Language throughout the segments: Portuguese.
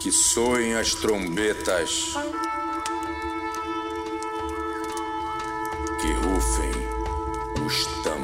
Que soem as trombetas. Que rufem os tambores.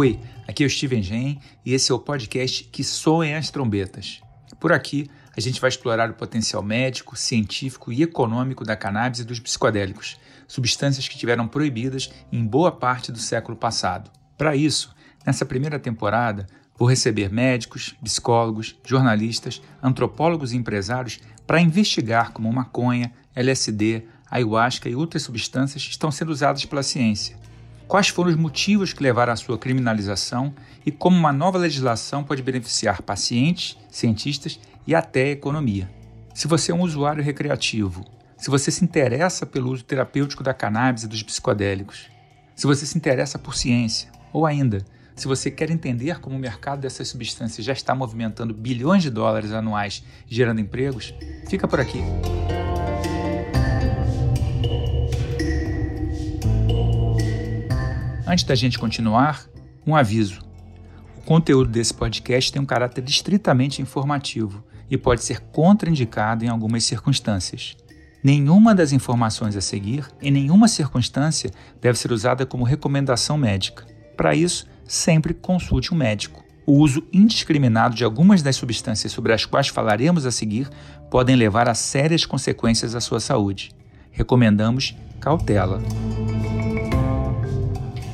Oi, aqui é o Steven Gen e esse é o podcast Que Soem as Trombetas. Por aqui, a gente vai explorar o potencial médico, científico e econômico da cannabis e dos psicodélicos, substâncias que tiveram proibidas em boa parte do século passado. Para isso, nessa primeira temporada, vou receber médicos, psicólogos, jornalistas, antropólogos e empresários para investigar como maconha, LSD, ayahuasca e outras substâncias estão sendo usadas pela ciência quais foram os motivos que levaram à sua criminalização e como uma nova legislação pode beneficiar pacientes, cientistas e até a economia. Se você é um usuário recreativo, se você se interessa pelo uso terapêutico da cannabis e dos psicodélicos, se você se interessa por ciência, ou ainda, se você quer entender como o mercado dessas substâncias já está movimentando bilhões de dólares anuais gerando empregos, fica por aqui. Antes da gente continuar, um aviso. O conteúdo desse podcast tem um caráter estritamente informativo e pode ser contraindicado em algumas circunstâncias. Nenhuma das informações a seguir, em nenhuma circunstância, deve ser usada como recomendação médica. Para isso, sempre consulte um médico. O uso indiscriminado de algumas das substâncias sobre as quais falaremos a seguir podem levar a sérias consequências à sua saúde. Recomendamos cautela.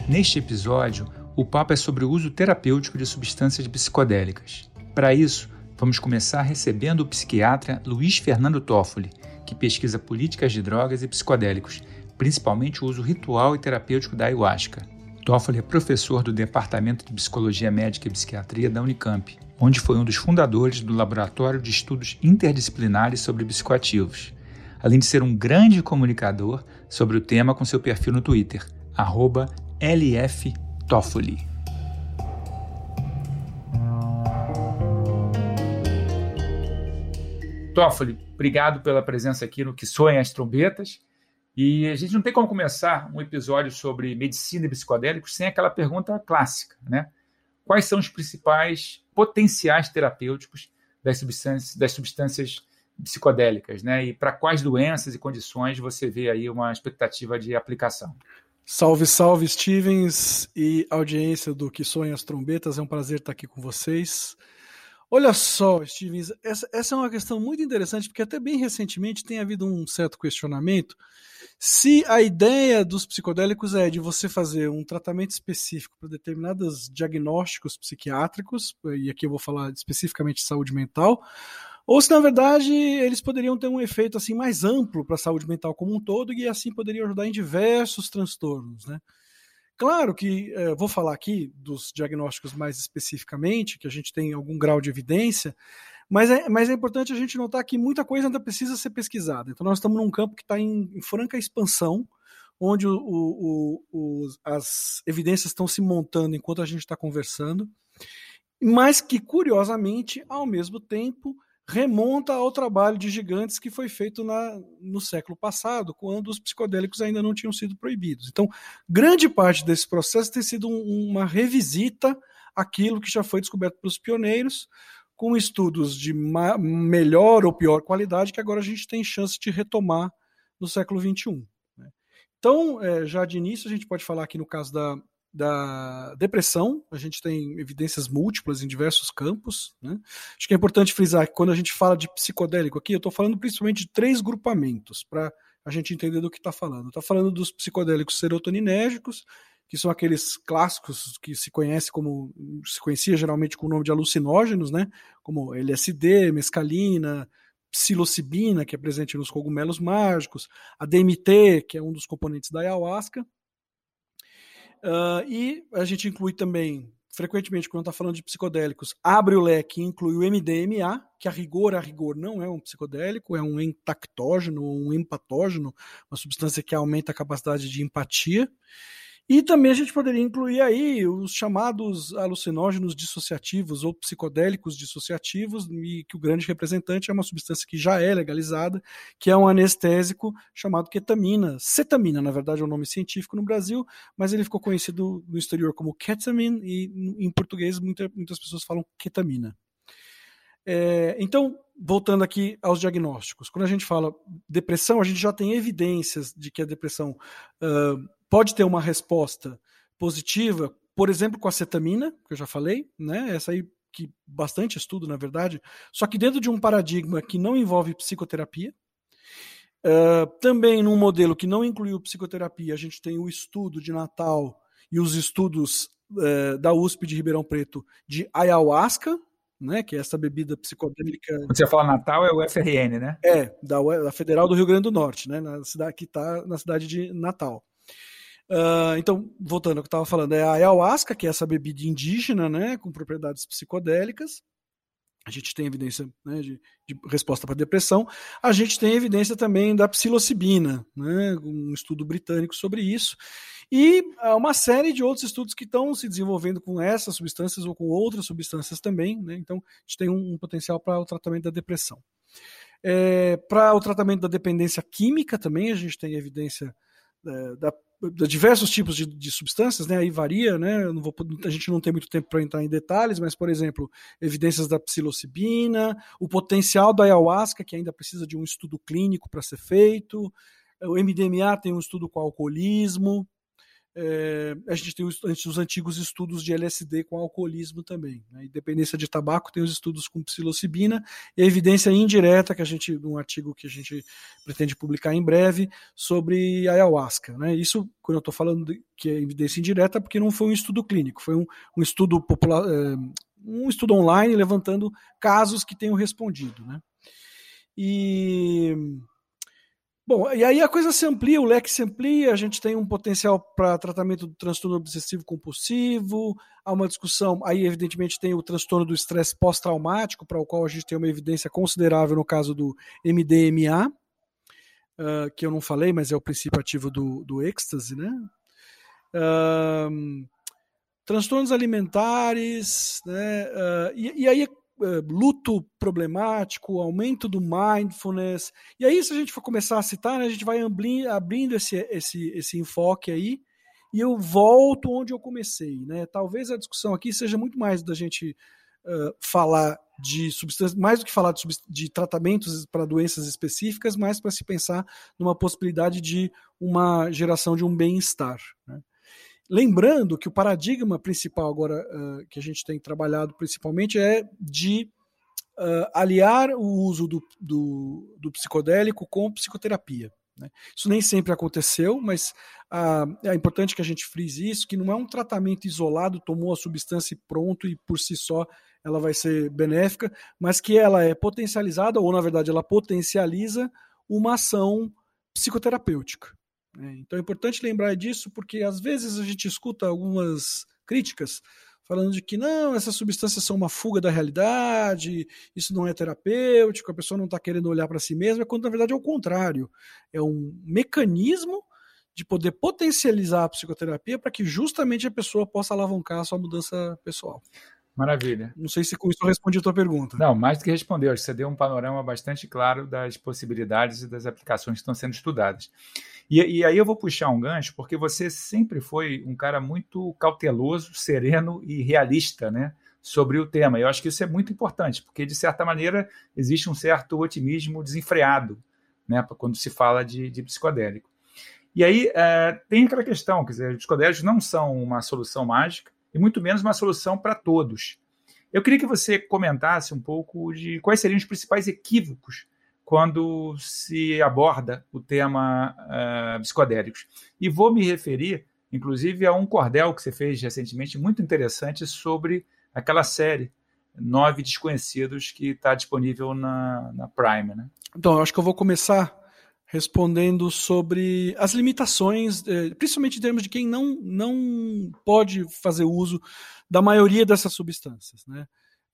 Neste episódio, o papo é sobre o uso terapêutico de substâncias psicodélicas. Para isso, vamos começar recebendo o psiquiatra Luiz Fernando Toffoli, que pesquisa políticas de drogas e psicodélicos, principalmente o uso ritual e terapêutico da ayahuasca. Toffoli é professor do Departamento de Psicologia Médica e Psiquiatria da Unicamp, onde foi um dos fundadores do Laboratório de Estudos Interdisciplinares sobre Psicoativos, além de ser um grande comunicador sobre o tema com seu perfil no Twitter, arroba LF Toffoli. Toffoli, obrigado pela presença aqui no Que Soem as Trombetas. E a gente não tem como começar um episódio sobre medicina e psicodélicos sem aquela pergunta clássica, né? Quais são os principais potenciais terapêuticos das substâncias, das substâncias psicodélicas, né? E para quais doenças e condições você vê aí uma expectativa de aplicação? Salve, salve, Stevens e audiência do Que Sonha as Trombetas. É um prazer estar aqui com vocês. Olha só, Stevens, essa, essa, é uma questão muito interessante, porque até bem recentemente tem havido um certo questionamento se a ideia dos psicodélicos é de você fazer um tratamento específico para determinados diagnósticos psiquiátricos, e aqui eu vou falar especificamente de saúde mental, ou se na verdade eles poderiam ter um efeito assim mais amplo para a saúde mental como um todo e assim poderiam ajudar em diversos transtornos, né? Claro que eh, vou falar aqui dos diagnósticos mais especificamente, que a gente tem algum grau de evidência, mas é, mas é importante a gente notar que muita coisa ainda precisa ser pesquisada. Então nós estamos num campo que está em, em, franca expansão, onde o, o, o, as evidências estão se montando enquanto a gente está conversando, mas que curiosamente, ao mesmo tempo, remonta ao trabalho de gigantes que foi feito na, no século passado, quando os psicodélicos ainda não tinham sido proibidos. Então, grande parte desse processo tem sido um, uma revisita àquilo que já foi descoberto pelos pioneiros, com estudos de melhor ou pior qualidade que agora a gente tem chance de retomar no século XXI. Né? Então, é, já de início, a gente pode falar aqui no caso da, da depressão, a gente tem evidências múltiplas em diversos campos. Né? Acho que é importante frisar que quando a gente fala de psicodélico aqui, eu estou falando principalmente de três grupamentos, para a gente entender do que está falando. Está falando dos psicodélicos serotoninérgicos, que são aqueles clássicos que se conhece como se conhecia geralmente com o nome de alucinógenos, né? Como LSD, mescalina, psilocibina, que é presente nos cogumelos mágicos, a DMT, que é um dos componentes da ayahuasca, Uh, e a gente inclui também, frequentemente, quando está falando de psicodélicos, abre o leque e inclui o MDMA, que a rigor, a rigor não é um psicodélico, é um entactógeno, um empatógeno, uma substância que aumenta a capacidade de empatia. E também a gente poderia incluir aí os chamados alucinógenos dissociativos ou psicodélicos dissociativos, e que o grande representante é uma substância que já é legalizada, que é um anestésico chamado ketamina. Cetamina, na verdade, é o um nome científico no Brasil, mas ele ficou conhecido no exterior como ketamine, e em português muita, muitas pessoas falam ketamina. É, então, voltando aqui aos diagnósticos, quando a gente fala depressão, a gente já tem evidências de que a depressão uh, pode ter uma resposta positiva, por exemplo, com a cetamina, que eu já falei, né? Essa aí que bastante estudo, na verdade, só que dentro de um paradigma que não envolve psicoterapia. Uh, também num modelo que não incluiu psicoterapia, a gente tem o estudo de Natal e os estudos uh, da USP de Ribeirão Preto de ayahuasca, né, que é essa bebida psicodélica. Quando você fala Natal, é o FRN, né? É, da, da Federal do Rio Grande do Norte, né, na cidade, que está na cidade de Natal. Uh, então, voltando ao que eu estava falando, é a ayahuasca, que é essa bebida indígena, né, com propriedades psicodélicas. A gente tem evidência né, de, de, resposta para depressão. A gente tem evidência também da psilocibina, né, um estudo britânico sobre isso. E uh, uma série de outros estudos que estão se desenvolvendo com essas substâncias ou com outras substâncias também. Né, então, a gente tem um, um potencial para o tratamento da depressão. É, para o tratamento da dependência química também, a gente tem evidência é, da diversos tipos de, de, substâncias, né? Aí varia, né? Vou, a gente não tem muito tempo para entrar em detalhes, mas, por exemplo, evidências da psilocibina, o potencial da ayahuasca, que ainda precisa de um estudo clínico para ser feito, o MDMA tem um estudo com alcoolismo, é, a gente tem os, os, antigos estudos de LSD com alcoolismo também. Né? Independência de tabaco tem os estudos com psilocibina e a evidência indireta, que a gente, um artigo que a gente pretende publicar em breve, sobre ayahuasca. Né? Isso, quando eu estou falando de, que é evidência indireta, porque não foi um estudo clínico, foi um, um estudo popular, é, um estudo online levantando casos que tenham respondido. Né? E Bom, e aí a coisa se amplia, o leque se amplia, a gente tem um potencial para tratamento do transtorno obsessivo compulsivo, há uma discussão, aí evidentemente tem o transtorno do estresse pós-traumático, para o qual a gente tem uma evidência considerável no caso do MDMA, uh, que eu não falei, mas é o princípio ativo do, do êxtase, né? Uh, transtornos alimentares, né? Uh, e, e aí luto problemático, aumento do mindfulness. E aí, se a gente for começar a citar, né, a gente vai abrindo esse, esse, esse enfoque aí, e eu volto onde eu comecei. Né? Talvez a discussão aqui seja muito mais da gente uh, falar de substâncias, mais do que falar de, de tratamentos para doenças específicas, mais para se pensar numa possibilidade de uma geração de um bem-estar. Né? Lembrando que o paradigma principal agora uh, que a gente tem trabalhado principalmente é de uh, aliar o uso do, do, do psicodélico com psicoterapia. Né? Isso nem sempre aconteceu, mas uh, é importante que a gente frise isso, que não é um tratamento isolado, tomou a substância e pronto, e por si só ela vai ser benéfica, mas que ela é potencializada, ou na verdade ela potencializa uma ação psicoterapêutica. Né? Então é importante lembrar disso, porque às vezes a gente escuta algumas críticas falando de que não, essas substâncias são uma fuga da realidade, isso não é terapêutico, a pessoa não está querendo olhar para si mesma, quando na verdade é o contrário. É um mecanismo de poder potencializar a psicoterapia para que justamente a pessoa possa alavancar a sua mudança pessoal. Maravilha. Não sei se com isso eu respondi a tua pergunta. Não, mais do que respondeu. Você deu um panorama bastante claro das possibilidades e das aplicações que estão sendo estudadas. E, e, aí eu vou puxar um gancho, porque você sempre foi um cara muito cauteloso, sereno e realista, né? Sobre o tema. Eu acho que isso é muito importante, porque, de certa maneira, existe um certo otimismo desenfreado, né? Quando se fala de, de psicodélico. E aí é, tem aquela questão, quer dizer, os psicodélicos não são uma solução mágica, e muito menos uma solução para todos. Eu queria que você comentasse um pouco de quais seriam os principais equívocos quando se aborda o tema uh, psicodélicos. E vou me referir, inclusive, a um cordel que você fez recentemente, muito interessante, sobre aquela série Nove Desconhecidos que está disponível na, na Prime. Né? Então, eu acho que eu vou começar respondendo sobre as limitações, eh, principalmente em termos de quem não, não pode fazer uso da maioria dessas substâncias. Né?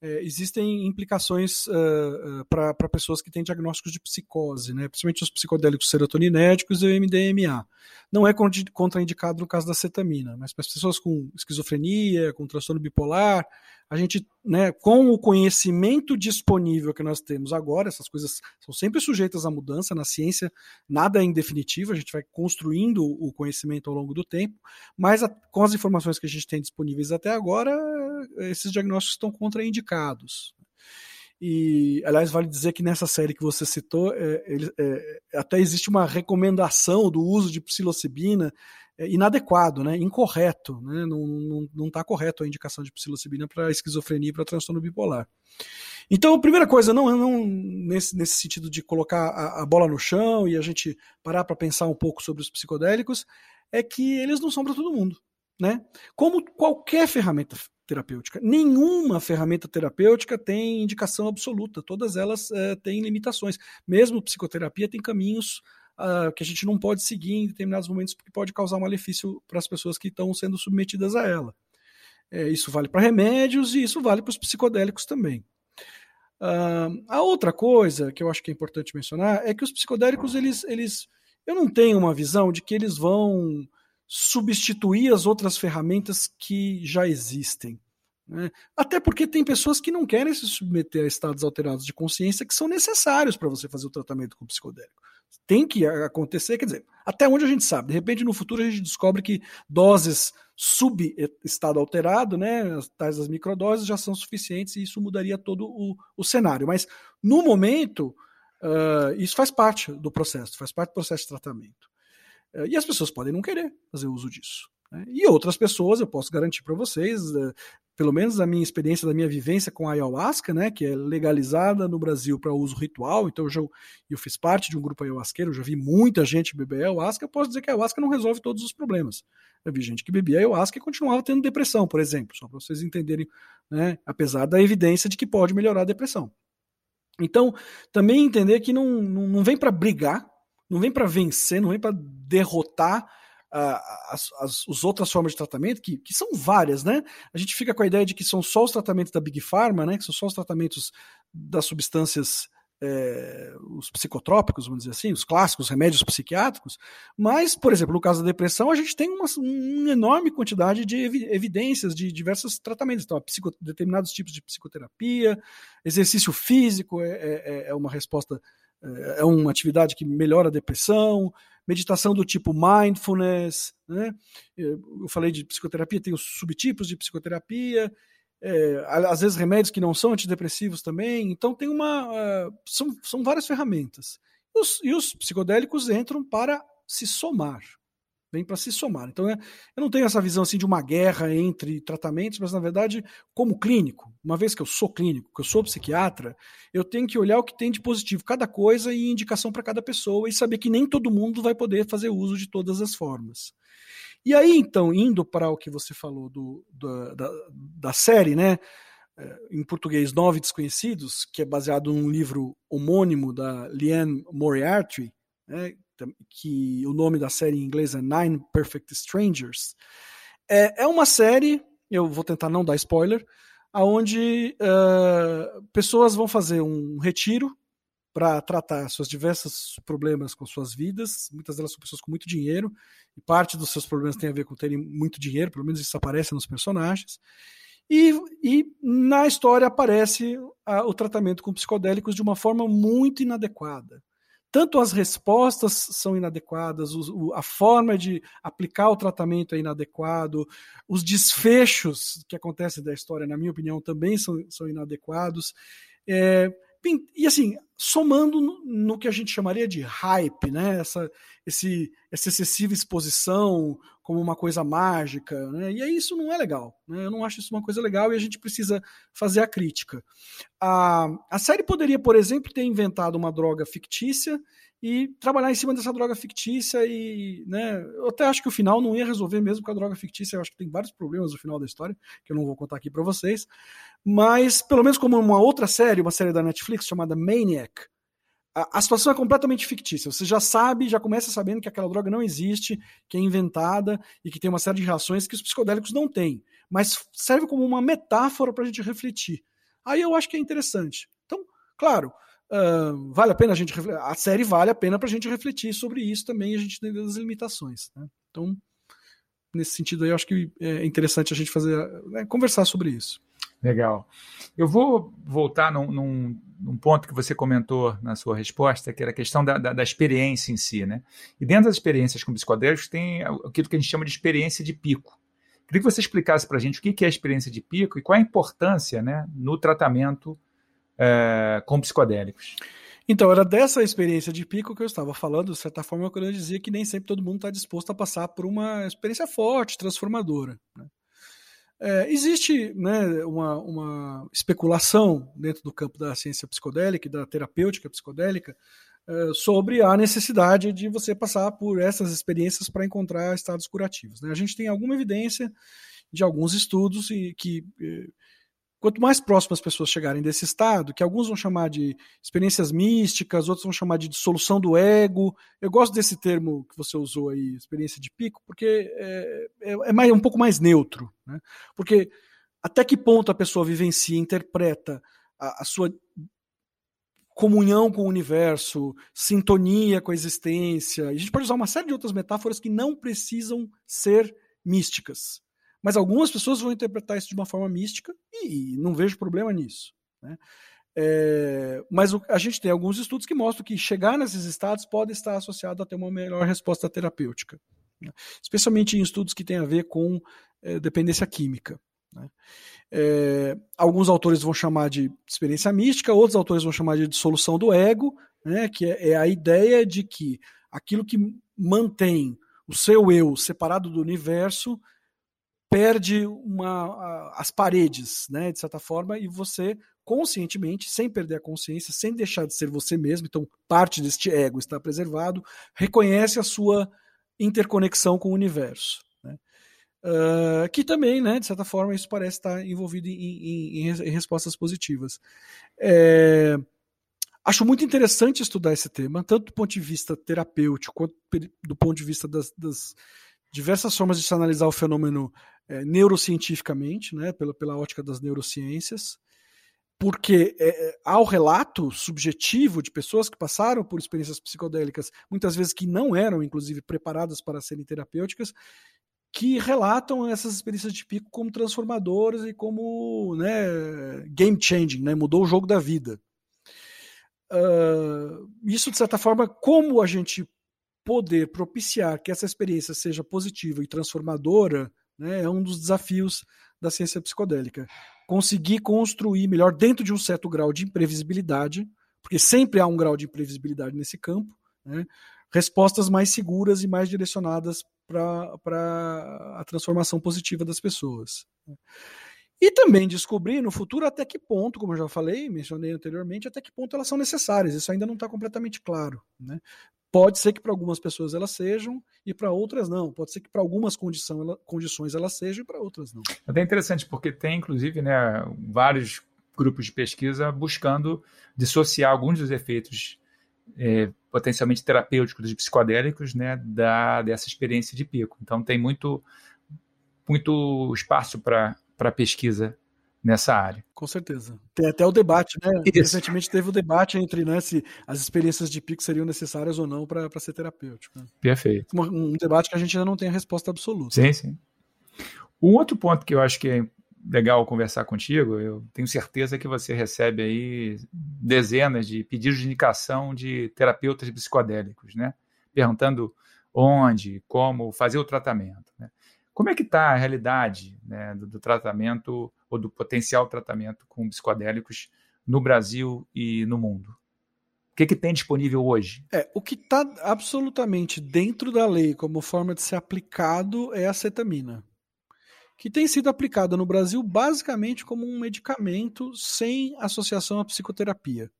É, existem implicações uh, uh, para pessoas que têm diagnósticos de psicose, né? principalmente os psicodélicos serotoninéticos e o MDMA. Não é contraindicado no caso da cetamina, mas para as pessoas com esquizofrenia, com transtorno bipolar, a gente, né, com o conhecimento disponível que nós temos agora, essas coisas são sempre sujeitas à mudança, na ciência nada é indefinitivo, a gente vai construindo o conhecimento ao longo do tempo, mas a, com as informações que a gente tem disponíveis até agora, esses diagnósticos estão contraindicados. E, aliás, vale dizer que nessa série que você citou, é, ele, é, até existe uma recomendação do uso de psilocibina é, inadequado, né, incorreto. Né, não está correto a indicação de psilocibina para esquizofrenia e para transtorno bipolar. Então, a primeira coisa, não, não nesse, nesse sentido de colocar a, a bola no chão e a gente parar para pensar um pouco sobre os psicodélicos, é que eles não são para todo mundo. Né? Como qualquer ferramenta terapêutica. Nenhuma ferramenta terapêutica tem indicação absoluta, todas elas é, têm limitações. Mesmo psicoterapia tem caminhos uh, que a gente não pode seguir em determinados momentos porque pode causar malefício para as pessoas que estão sendo submetidas a ela. É, isso vale para remédios e isso vale para os psicodélicos também. Uh, a outra coisa que eu acho que é importante mencionar é que os psicodélicos, eles, eles, eu não tenho uma visão de que eles vão substituir as outras ferramentas que já existem. Né? Até porque tem pessoas que não querem se submeter a estados alterados de consciência que são necessários para você fazer o tratamento com o psicodélico. Tem que acontecer, quer dizer, até onde a gente sabe. De repente, no futuro, a gente descobre que doses sub-estado alterado, né, tais das microdoses, já são suficientes e isso mudaria todo o, o cenário. Mas, no momento, uh, isso faz parte do processo, faz parte do processo de tratamento. Eh, e as pessoas podem não querer fazer uso disso. Né? E outras pessoas, eu posso garantir para vocês, eh, pelo menos a minha experiência, da minha vivência com a ayahuasca, né, que é legalizada no Brasil para uso ritual, então eu, já, eu fiz parte de um grupo ayahuasqueiro, eu já vi muita gente beber ayahuasca, eu posso dizer que a ayahuasca não resolve todos os problemas. Eu vi gente que bebia ayahuasca e continuava tendo depressão, por exemplo, só para vocês entenderem, né, apesar da evidência de que pode melhorar a depressão. Então, também entender que não, não vem para brigar, não vem para vencer, não vem para derrotar uh, as, as, as, outras formas de tratamento, que, que são várias, né? A gente fica com a ideia de que são só os tratamentos da Big Pharma, né? Que são só os tratamentos das substâncias é, os psicotrópicos, vamos dizer assim, os clássicos remédios psiquiátricos, mas, por exemplo, no caso da depressão, a gente tem uma, uma enorme quantidade de evidências de diversos tratamentos. Então, determinados tipos de psicoterapia, exercício físico é, é, é uma resposta é uma atividade que melhora a depressão, meditação do tipo mindfulness, né? Eu falei de psicoterapia, tem os subtipos de psicoterapia, é, às vezes remédios que não são antidepressivos também, então tem uma. Uh, são, são várias ferramentas. Os, e os psicodélicos entram para se somar vem para se somar. Então, é, eu não tenho essa visão assim de uma guerra entre tratamentos, mas na verdade, como clínico, uma vez que eu sou clínico, que eu sou psiquiatra, eu tenho que olhar o que tem de positivo cada coisa e indicação para cada pessoa e saber que nem todo mundo vai poder fazer uso de todas as formas. E aí, então, indo para o que você falou do, do da, da série, né? É, em português, Nove Desconhecidos, que é baseado num livro homônimo da Leanne Moriarty, né, que o nome da série em inglês é Nine Perfect Strangers. É, é uma série, eu vou tentar não dar spoiler, aonde uh, pessoas vão fazer um retiro para tratar seus diversos problemas com suas vidas. Muitas delas são pessoas com muito dinheiro, e parte dos seus problemas tem a ver com terem muito dinheiro, pelo menos isso aparece nos personagens. E, e na história aparece a, o tratamento com psicodélicos de uma forma muito inadequada tanto as respostas são inadequadas, o, a forma de aplicar o tratamento é inadequado, os desfechos que acontecem da história, na minha opinião, também são, são inadequados. É, e assim, somando no, no, que a gente chamaria de hype, né? Essa, esse, essa excessiva exposição como uma coisa mágica, né? E aí isso não é legal, né? Eu não acho isso uma coisa legal e a gente precisa fazer a crítica. A, a série poderia, por exemplo, ter inventado uma droga fictícia e trabalhar em cima dessa droga fictícia e, né, eu até acho que o final não ia resolver mesmo com a droga fictícia, eu acho que tem vários problemas no final da história, que eu não vou contar aqui para vocês, mas pelo menos como uma outra série, uma série da Netflix chamada Maniac, a, situação é completamente fictícia, você já sabe, já começa sabendo que aquela droga não existe, que é inventada e que tem uma série de reações que os psicodélicos não têm, mas serve como uma metáfora para a gente refletir Aí eu acho que é interessante. Então, claro, uh, vale a pena a gente a série vale a pena para a gente refletir sobre isso também, a gente entender as limitações. Né? Então, nesse sentido aí, eu acho que é interessante a gente fazer né, conversar sobre isso. Legal. Eu vou voltar num, num, num, ponto que você comentou na sua resposta, que era a questão da, da, da, experiência em si, né? E dentro das experiências com psicodélicos tem aquilo que a gente chama de experiência de pico. Queria que você explicasse para a gente o que é a experiência de pico e qual a importância né, no tratamento é, com psicodélicos. Então, era dessa experiência de pico que eu estava falando, de certa forma, quando eu dizia que nem sempre todo mundo está disposto a passar por uma experiência forte, transformadora. Né? É, existe né, uma, uma, especulação dentro do campo da ciência psicodélica e da terapêutica psicodélica é, sobre a necessidade de você passar por essas experiências para encontrar estados curativos. Né? A gente tem alguma evidência de alguns estudos e que é, Quanto mais próximo as pessoas chegarem desse estado, que alguns vão chamar de experiências místicas, outros vão chamar de dissolução do ego. Eu gosto desse termo que você usou aí, experiência de pico, porque é, é, é mais, um pouco mais neutro. Né? Porque até que ponto a pessoa vivencia, interpreta a, a sua comunhão com o universo, sintonia com a existência. E a gente pode usar uma série de outras metáforas que não precisam ser místicas. Mas algumas pessoas vão interpretar isso de uma forma mística e não vejo problema nisso. Né? É, mas o, a gente tem alguns estudos que mostram que chegar nesses estados pode estar associado a ter uma melhor resposta terapêutica, né? especialmente em estudos que têm a ver com é, dependência química. Né? É, alguns autores vão chamar de experiência mística, outros autores vão chamar de dissolução do ego, né? que é, é a ideia de que aquilo que mantém o seu eu separado do universo perde uma, as paredes, né, de certa forma, e você conscientemente, sem perder a consciência, sem deixar de ser você mesmo, então parte deste ego está preservado, reconhece a sua interconexão com o universo. Né? Uh, que também, né, de certa forma, isso parece estar envolvido em, em, em respostas positivas. É, acho muito interessante estudar esse tema, tanto do ponto de vista terapêutico quanto do ponto de vista das, das diversas formas de se analisar o fenômeno é, neurocientificamente, né, pela, pela ótica das neurociências, porque é, é, há o relato subjetivo de pessoas que passaram por experiências psicodélicas, muitas vezes que não eram, inclusive, preparadas para serem terapêuticas, que relatam essas experiências de pico como transformadoras e como né, game changing, né, mudou o jogo da vida. Uh, isso, de certa forma, como a gente poder propiciar que essa experiência seja positiva e transformadora né, é um dos desafios da ciência psicodélica. Conseguir construir melhor dentro de um certo grau de imprevisibilidade, porque sempre há um grau de imprevisibilidade nesse campo, né, respostas mais seguras e mais direcionadas para a transformação positiva das pessoas. E também descobrir no futuro até que ponto, como eu já falei, mencionei anteriormente, até que ponto elas são necessárias. Isso ainda não está completamente claro. Né? Pode ser que para algumas pessoas elas sejam e para outras não. Pode ser que para algumas condição, ela, condições elas sejam e para outras não. É bem interessante, porque tem, inclusive, né, vários grupos de pesquisa buscando dissociar alguns dos efeitos é, potencialmente terapêuticos dos psicodélicos né, da, dessa experiência de pico. Então, tem muito, muito espaço para pesquisa nessa área. Com certeza. Tem até o debate, né? Isso. Recentemente teve o debate entre né, se as experiências de pico seriam necessárias ou não para ser terapêutico. Né? Perfeito. Um, um, debate que a gente ainda não tem a resposta absoluta. Sim, sim. Um outro ponto que eu acho que é legal conversar contigo, eu tenho certeza que você recebe aí dezenas de pedidos de indicação de terapeutas psicodélicos, né? Perguntando onde, como fazer o tratamento. Né? Como é que está a realidade né, do, do, tratamento ou do potencial tratamento com psicodélicos no Brasil e no mundo? O que, que tem disponível hoje? É, o que está absolutamente dentro da lei como forma de ser aplicado é a cetamina, que tem sido aplicada no Brasil basicamente como um medicamento sem associação à psicoterapia.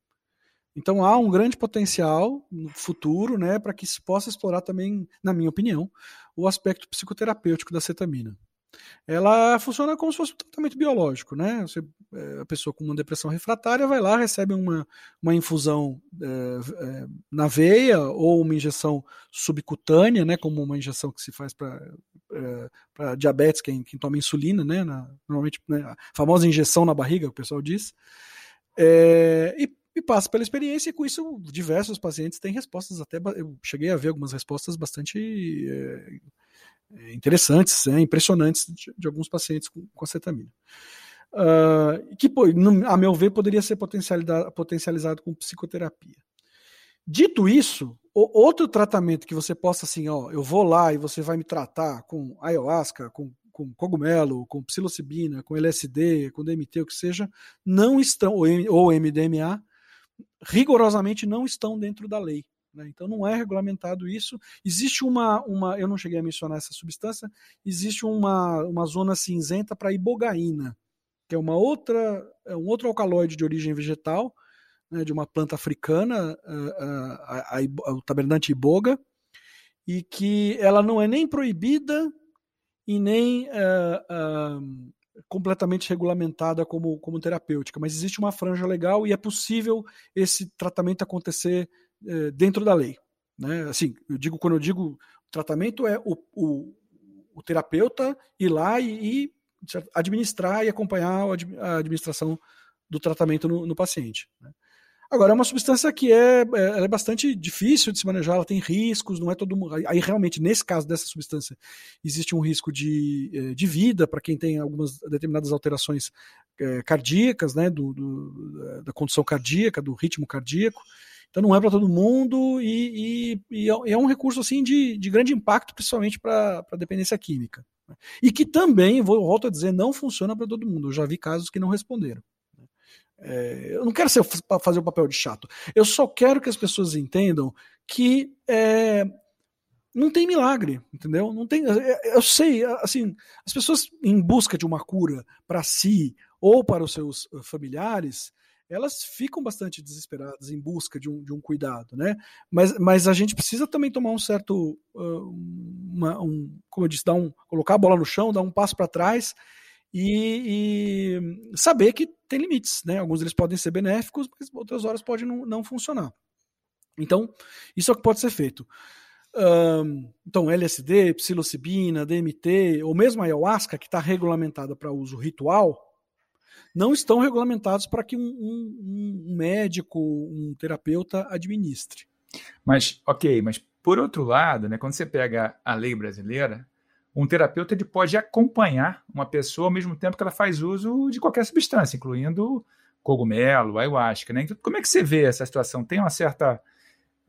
Então há um grande potencial no futuro, né, para que se possa explorar também, na minha opinião, o aspecto psicoterapêutico da cetamina. ela funciona como se fosse um tratamento biológico, né? Você, é, a pessoa com uma depressão refratária vai lá, recebe uma, uma infusão é, é, na veia ou uma injeção subcutânea, né? Como uma injeção que se faz para é, diabetes, quem, quem toma insulina, né? Na, normalmente, né, a famosa injeção na barriga, o pessoal diz. É, e e passa pela experiência, e com isso diversos pacientes têm respostas até. Eu cheguei a ver algumas respostas bastante é, interessantes, é, impressionantes de, de, alguns pacientes com, com acetamina. Uh, que, a meu ver, poderia ser potencializado, potencializado com psicoterapia. Dito isso, outro tratamento que você possa, assim, ó, eu vou lá e você vai me tratar com ayahuasca, com, com cogumelo, com psilocibina, com LSD, com DMT, o que seja, não estão, ou, ou MDMA, rigorosamente não estão dentro da lei. Né? Então não é regulamentado isso. Existe uma, uma, eu não cheguei a mencionar essa substância, existe uma, uma zona cinzenta para ibogaína, que é uma outra, é um outro alcaloide de origem vegetal, né, de uma planta africana, a, a, a, o tabernante iboga, e que ela não é nem proibida e nem uh, uh, completamente regulamentada como, como terapêutica, mas existe uma franja legal e é possível esse tratamento acontecer eh, dentro da lei. Né? Assim, eu digo quando eu digo tratamento é o, o, o terapeuta ir lá e, e, administrar e acompanhar a administração do tratamento no, no paciente. Né? Agora, é uma substância que é, é, é, bastante difícil de se manejar, ela tem riscos, não é todo mundo. Aí, realmente, nesse caso dessa substância, existe um risco de, é, de vida para quem tem algumas determinadas alterações é, cardíacas, né, do, do, da condição cardíaca, do ritmo cardíaco. Então, não é para todo mundo e, e, e, é, é um recurso assim de, de grande impacto, principalmente para a dependência química. Né. E que também, vou, volto a dizer, não funciona para todo mundo. Eu já vi casos que não responderam. É, eu não quero ser, fazer o papel de chato. Eu só quero que as pessoas entendam que é, não tem milagre, entendeu? Não tem. É, eu sei, assim, as pessoas em busca de uma cura para si ou para os seus uh, familiares, elas ficam bastante desesperadas em busca de um, de um cuidado, né? Mas, mas a gente precisa também tomar um certo, uh, uma, um, como eu disse, dar um, colocar a bola no chão, dar um passo para trás e, e, saber que tem limites, né? Alguns deles podem ser benéficos, mas outras horas podem não, não funcionar. Então, isso é o que pode ser feito. Um, então, LSD, psilocibina, DMT, ou mesmo a ayahuasca, que está regulamentada para uso ritual, não estão regulamentados para que um, um, um, médico, um terapeuta administre. Mas, ok, mas por outro lado, né, quando você pega a lei brasileira, um terapeuta ele pode acompanhar uma pessoa ao mesmo tempo que ela faz uso de qualquer substância, incluindo cogumelo, ayahuasca. Né? Então, como é que você vê essa situação? Tem uma certa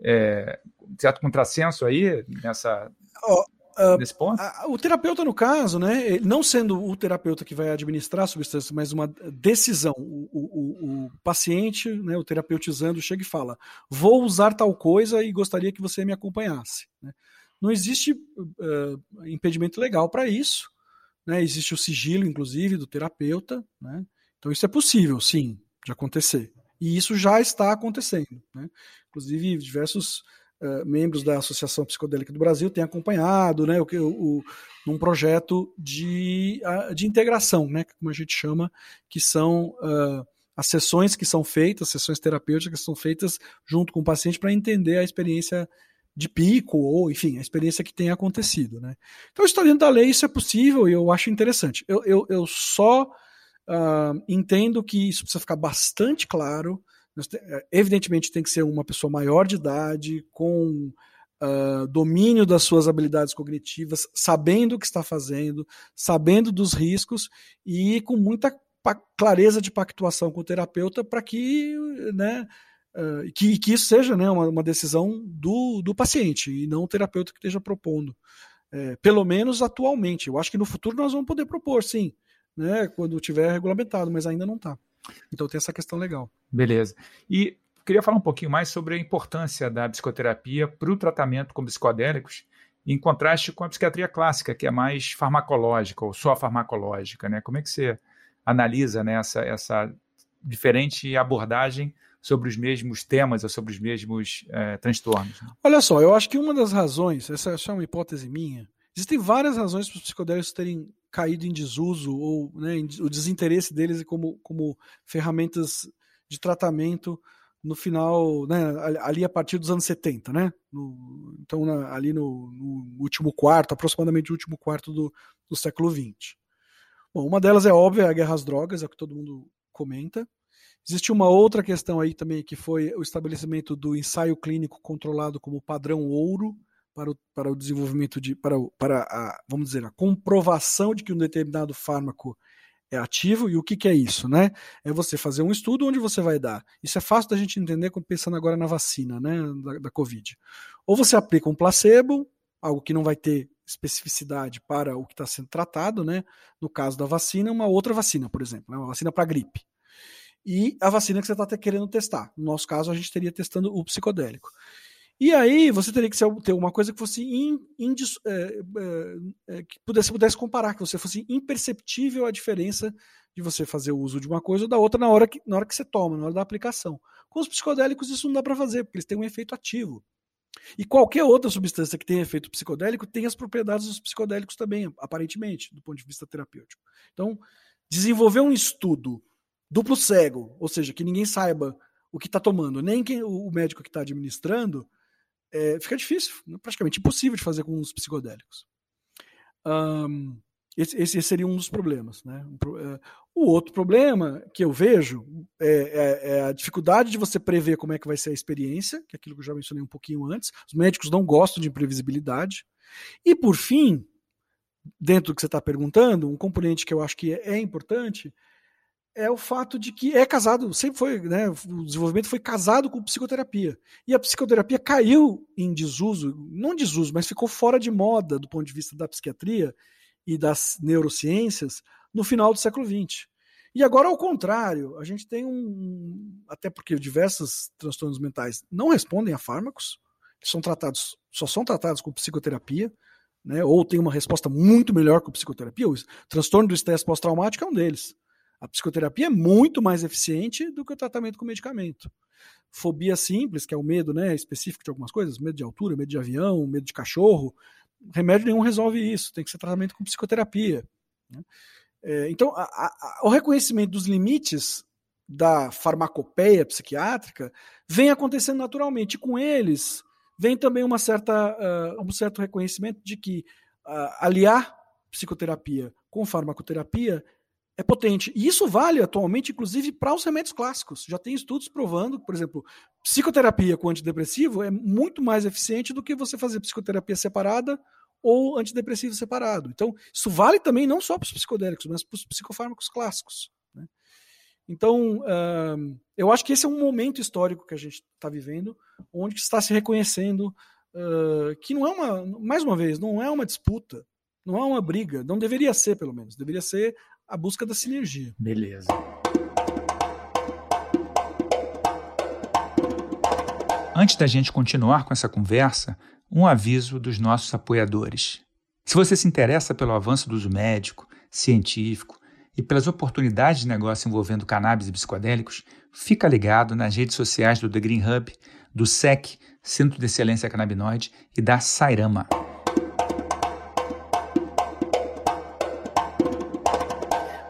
é, certo contrassenso aí nessa, oh, uh, nesse ponto? o terapeuta, no caso, né, não sendo o terapeuta que vai administrar a substância, mas uma decisão, o, o, o paciente, né, o terapeutizando, chega e fala: vou usar tal coisa e gostaria que você me acompanhasse. Né? Não existe uh, impedimento legal para isso. Né? Existe o sigilo, inclusive, do terapeuta. Né? Então, isso é possível, sim, de acontecer. E isso já está acontecendo. Né? Inclusive, diversos uh, membros da Associação Psicodélica do Brasil têm acompanhado né, o, o, um projeto de, de integração, né, como a gente chama, que são uh, as sessões que são feitas, sessões terapêuticas que são feitas junto com o paciente para entender a experiência de pico, ou enfim, a experiência que tenha acontecido. Né? Então, está dentro da lei, isso é possível e eu acho interessante. Eu, eu, eu só uh, entendo que isso precisa ficar bastante claro. Eh, evidentemente, tem que ser uma pessoa maior de idade, com uh, domínio das suas habilidades cognitivas, sabendo o que está fazendo, sabendo dos riscos e com muita clareza de pactuação com o terapeuta para que né, Uh, que, que isso seja né, uma, uma, decisão do, do paciente e não o terapeuta que esteja propondo. É, pelo menos atualmente. Eu acho que no futuro nós vamos poder propor, sim, né, quando tiver regulamentado, mas ainda não está. Então tem essa questão legal. Beleza. E queria falar um pouquinho mais sobre a importância da psicoterapia para o tratamento com psicodélicos, em contraste com a psiquiatria clássica, que é mais farmacológica ou só farmacológica. Né? Como é que você analisa né, essa, essa diferente abordagem sobre os mesmos temas ou sobre os mesmos é, transtornos. Né? Olha só, eu acho que uma das razões, essa é uma hipótese minha, existem várias razões para os psicodélicos terem caído em desuso ou né, o desinteresse deles como, como ferramentas de tratamento no final, né, ali a partir dos anos 70, né? No, então, na, ali no, no, último quarto, aproximadamente o último quarto do, do século XX. Bom, uma delas é óbvia, a guerra às drogas, é o que todo mundo comenta. Existe uma outra questão aí também, que foi o estabelecimento do ensaio clínico controlado como padrão ouro para o, para o desenvolvimento de, para, para a, vamos dizer, a comprovação de que um determinado fármaco é ativo. E o que, que é isso, né? É você fazer um estudo onde você vai dar. Isso é fácil da gente entender pensando agora na vacina, né, da, da Covid. Ou você aplica um placebo, algo que não vai ter especificidade para o que está sendo tratado, né? No caso da vacina, uma outra vacina, por exemplo, né? uma vacina para gripe. E a vacina que você está querendo testar. No nosso caso, a gente teria testando o psicodélico. E aí você teria que ter uma coisa que fosse in, in, é, é, é, que pudesse, pudesse comparar, que você fosse imperceptível a diferença de você fazer o uso de uma coisa ou da outra na hora que, na hora que você toma, na hora da aplicação. Com os psicodélicos isso não dá para fazer, porque eles têm um efeito ativo. E qualquer outra substância que tenha efeito psicodélico tem as propriedades dos psicodélicos também, aparentemente, do ponto de vista terapêutico. Então, desenvolver um estudo duplo cego, ou seja, que ninguém saiba o que está tomando, nem quem, o médico que está administrando, é, fica difícil, né, praticamente impossível de fazer com os psicodélicos. Um, esse, esse, seria um dos problemas. Né? É, o outro problema que eu vejo é, é, é, a dificuldade de você prever como é que vai ser a experiência, que é aquilo que eu já mencionei um pouquinho antes. Os médicos não gostam de imprevisibilidade. E, por fim, dentro do que você está perguntando, um componente que eu acho que é, é importante é o fato de que é casado, sempre foi, né, o desenvolvimento foi casado com psicoterapia. E a psicoterapia caiu em desuso, não desuso, mas ficou fora de moda do ponto de vista da psiquiatria e das neurociências no final do século XX. E agora, ao contrário, a gente tem um. Até porque diversos transtornos mentais não respondem a fármacos, são tratados, só são tratados com psicoterapia, né, ou tem uma resposta muito melhor com psicoterapia. O transtorno do estresse pós-traumático é um deles. A psicoterapia é muito mais eficiente do que o tratamento com medicamento. Fobia simples, que é o medo né, específico de algumas coisas, medo de altura, medo de avião, medo de cachorro, remédio nenhum resolve isso, tem que ser tratamento com psicoterapia. Né? É, então, a, a, o reconhecimento dos limites da farmacopeia psiquiátrica vem acontecendo naturalmente. E com eles vem também uma certa, uh, um certo reconhecimento de que uh, aliar psicoterapia com farmacoterapia é potente. E isso vale atualmente, inclusive, para os remédios clássicos. Já tem estudos provando, por exemplo, psicoterapia com antidepressivo é muito mais eficiente do que você fazer psicoterapia separada ou antidepressivo separado. Então, isso vale também não só para os psicodélicos, mas para os psicofármacos clássicos. Né? Então, uh, eu acho que esse é um momento histórico que a gente está vivendo, onde está se reconhecendo uh, que não é uma, mais uma vez, não é uma disputa, não é uma briga, não deveria ser, pelo menos, deveria ser a busca da sinergia. Beleza. Antes da gente continuar com essa conversa, um aviso dos nossos apoiadores. Se você se interessa pelo avanço do uso médico, científico e pelas oportunidades de negócio envolvendo cannabis e psicodélicos, fica ligado nas redes sociais do The Green Hub, do SEC, Centro de Excelência Cannabinoide, e da Sairama.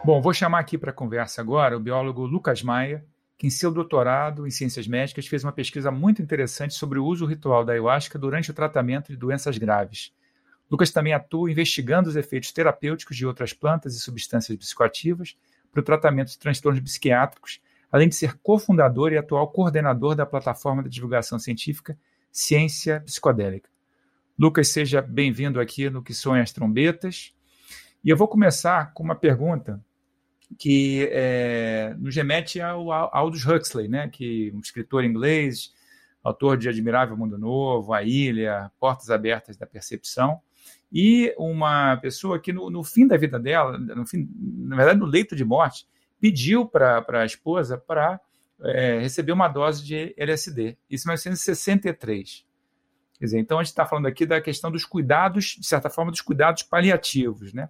Bom, vou chamar aqui para a conversa agora o biólogo Lucas Maia, que em seu doutorado em ciências médicas fez uma pesquisa muito interessante sobre o uso ritual da ayahuasca durante o tratamento de doenças graves. Lucas também atua investigando os efeitos terapêuticos de outras plantas e substâncias psicoativas para o tratamento de transtornos psiquiátricos, além de ser cofundador e atual coordenador da plataforma de divulgação científica Ciência Psicodélica. Lucas, seja bem-vindo aqui no Que Sonham as Trombetas. E eu vou começar com uma pergunta que é, nos remete ao Aldous Huxley, né, que um escritor inglês, autor de Admirável Mundo Novo, A Ilha, Portas Abertas da Percepção, e uma pessoa que no, no fim da vida dela, no fim, na verdade no leito de morte, pediu para a esposa para é, receber uma dose de LSD, isso em 1963. Quer dizer, então a gente está falando aqui da questão dos cuidados, de certa forma, dos cuidados paliativos, né?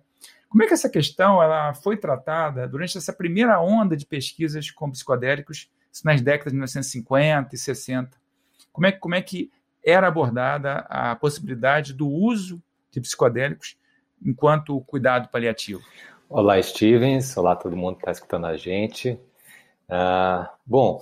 Como é que essa questão ela foi tratada durante essa primeira onda de pesquisas com psicodélicos nas décadas de 1950 e 60? Como é, como é que era abordada a possibilidade do uso de psicodélicos enquanto cuidado paliativo? Olá, Stevens. Olá, todo mundo que está escutando a gente. Uh, bom,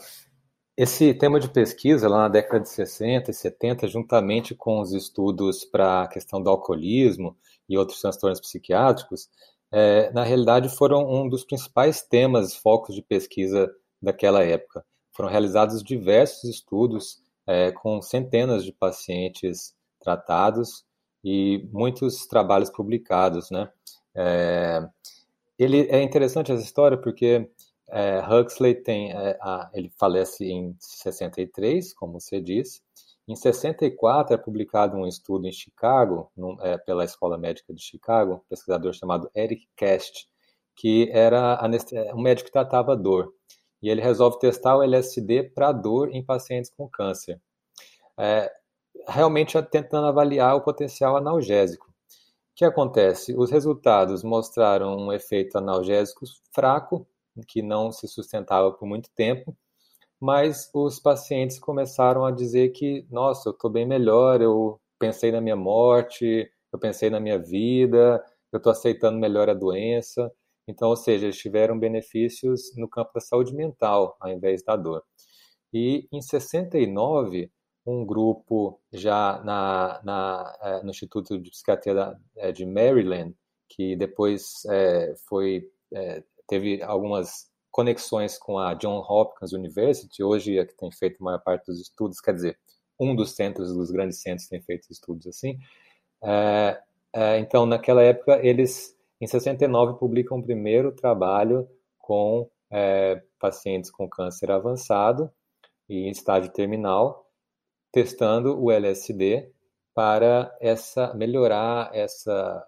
esse tema de pesquisa lá na década de 60 e 70, juntamente com os estudos para a questão do alcoolismo e outros transtornos psiquiátricos, é, na realidade foram um dos principais temas, focos de pesquisa daquela época. Foram realizados diversos estudos é, com centenas de pacientes tratados e muitos trabalhos publicados, né? É, ele é interessante essa história porque é, Huxley tem, é, a, ele falece em 63, como você disse. Em 64 é publicado um estudo em Chicago, num, é, pela Escola Médica de Chicago, um pesquisador chamado Eric Cast, que era é, um médico que tratava dor. E ele resolve testar o LSD para dor em pacientes com câncer. É, realmente tentando avaliar o potencial analgésico. O que acontece? Os resultados mostraram um efeito analgésico fraco, que não se sustentava por muito tempo, mas os pacientes começaram a dizer que, nossa, eu estou bem melhor, eu pensei na minha morte, eu pensei na minha vida, eu estou aceitando melhor a doença. Então, ou seja, eles tiveram benefícios no campo da saúde mental, ao invés da dor. E em 69, um grupo já na, na, é, no Instituto de Psiquiatria é, de Maryland, que depois é, foi é, teve algumas conexões com a John Hopkins University, hoje é que tem feito a maior parte dos estudos, quer dizer, um dos centros, dos grandes centros tem feito estudos assim. É, é, então, naquela época, eles, em 69, publicam o primeiro trabalho com é, pacientes com câncer avançado e em estágio terminal, testando o LSD para essa melhorar essa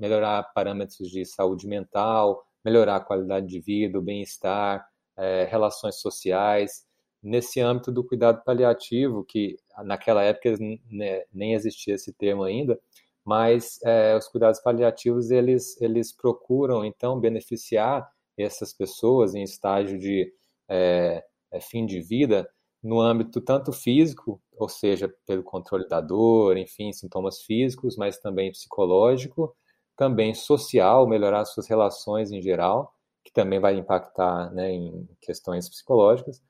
melhorar parâmetros de saúde mental, melhorar a qualidade de vida, o bem-estar, é, relações sociais, nesse âmbito do cuidado paliativo, que naquela época né, nem existia esse termo ainda, mas é, os cuidados paliativos eles, eles procuram então beneficiar essas pessoas em estágio de é, fim de vida no âmbito tanto físico, ou seja, pelo controle da dor, enfim, sintomas físicos, mas também psicológico, também social, melhorar suas relações em geral, que também vai impactar né, em questões psicológicas,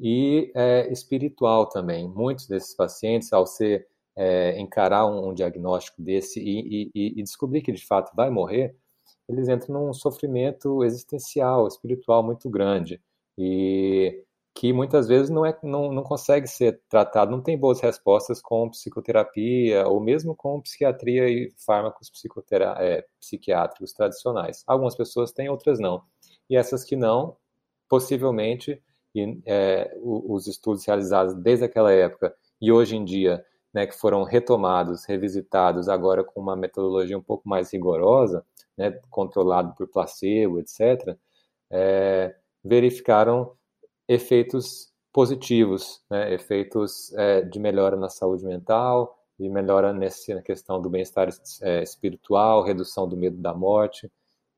e é, espiritual também. Muitos desses pacientes, ao ser é, encarar um, um, diagnóstico desse e, e, e, descobrir que de fato vai morrer, eles entram num sofrimento existencial, espiritual muito grande. E que muitas vezes não, é, não, não consegue ser tratado, não tem boas respostas com psicoterapia ou mesmo com psiquiatria e fármacos é, psiquiátricos tradicionais. Algumas pessoas têm, outras não. E essas que não, possivelmente, e, é, os estudos realizados desde aquela época e hoje em dia, né, que foram retomados, revisitados agora com uma metodologia um pouco mais rigorosa, né, controlado por placebo, etc., é, verificaram efeitos positivos, né? efeitos é, de melhora na saúde mental, de melhora nessa questão do bem-estar é, espiritual, redução do medo da morte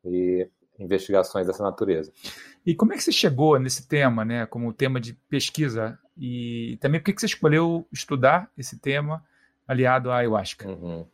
e investigações dessa natureza. E como é que você chegou nesse tema, né, como tema de pesquisa? E também por que você escolheu estudar esse tema aliado à ayahuasca? Uhum.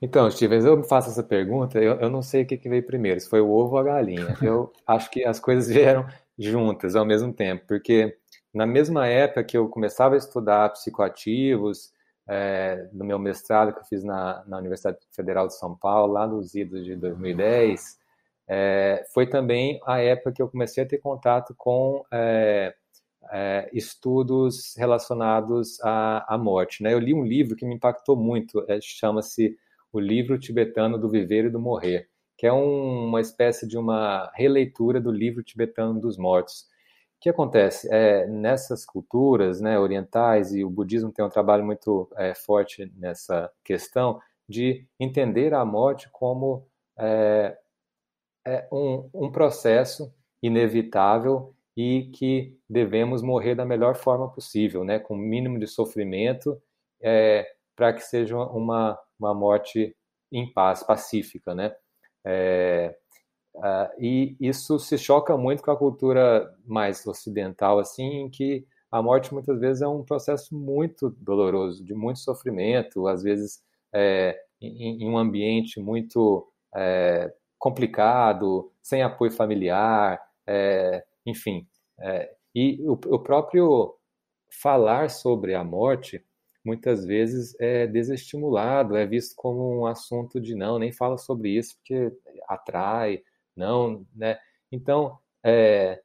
Então, Stevens, eu me faço essa pergunta, eu, eu não sei o que, que veio primeiro, se foi o ovo ou a galinha. Eu acho que as coisas vieram juntas ao mesmo tempo, porque na mesma época que eu começava a estudar psicoativos, é, no meu mestrado que eu fiz na, na Universidade Federal de São Paulo, lá nos idos de 2010, é, foi também a época que eu comecei a ter contato com é, estudos relacionados à, à morte. Né? Eu li um livro que me impactou muito, chama-se O Livro Tibetano do Viver e do Morrer que é um, uma espécie de uma releitura do livro tibetano dos mortos. O que acontece? É, nessas culturas né, orientais, e o budismo tem um trabalho muito é, forte nessa questão, de entender a morte como é, é um, um processo inevitável e que devemos morrer da melhor forma possível, né, com o mínimo de sofrimento, é, para que seja uma, uma morte em paz, pacífica, né? É, uh, e isso se choca muito com a cultura mais ocidental, assim, em que a morte muitas vezes é um processo muito doloroso, de muito sofrimento, às vezes é, em, em um ambiente muito é, complicado, sem apoio familiar, é, enfim. É, e o, o, próprio falar sobre a morte muitas vezes é desestimulado, é visto como um assunto de não, nem fala sobre isso porque atrai, não, né? Então, é,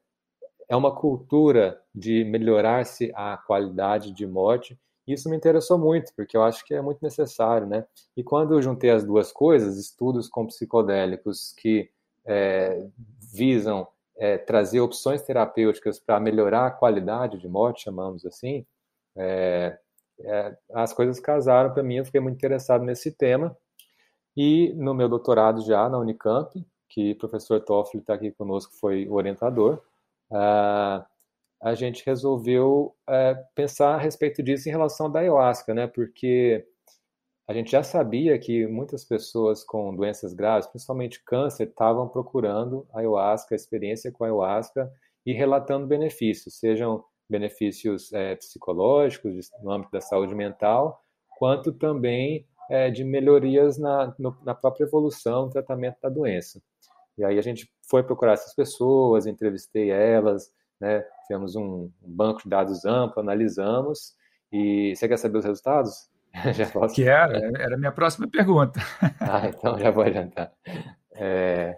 é uma cultura de melhorar-se a qualidade de morte. Isso me interessou muito, porque eu acho que é muito necessário, né? E quando eu juntei as duas coisas, estudos com psicodélicos que é, visam é, trazer opções terapêuticas para melhorar a qualidade de morte, chamamos assim, é, é as coisas casaram para mim. Eu fiquei muito interessado nesse tema. E no meu doutorado já na Unicamp, que o professor Toffoli está aqui conosco, foi o orientador, uh, a gente resolveu uh, pensar a respeito disso em relação da ayahuasca, né? Porque a gente já sabia que muitas pessoas com doenças graves, principalmente câncer, estavam procurando ayahuasca, a experiência com ayahuasca e relatando benefícios, sejam benefícios é, psicológicos no âmbito da saúde mental, quanto também é, de melhorias na, no, na própria evolução, tratamento da doença. E aí a gente foi procurar essas pessoas, entrevistei elas, né? Fizemos um, banco de dados amplo, analisamos. E você quer saber os resultados? já posso... Que era, era a minha próxima pergunta. ah, então já vou adiantar. É,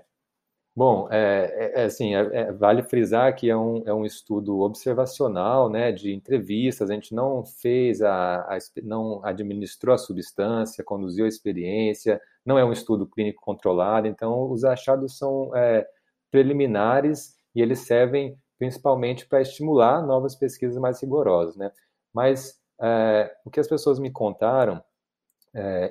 bom, é, é, é assim, é, é, vale frisar que é um, é um estudo observacional, né, de entrevistas. A gente não fez a, a não administrou a substância, conduziu a experiência, não é um estudo clínico controlado, então os achados são é, preliminares e eles servem principalmente para estimular novas pesquisas mais rigorosas, né? Mas é, o que as pessoas me contaram,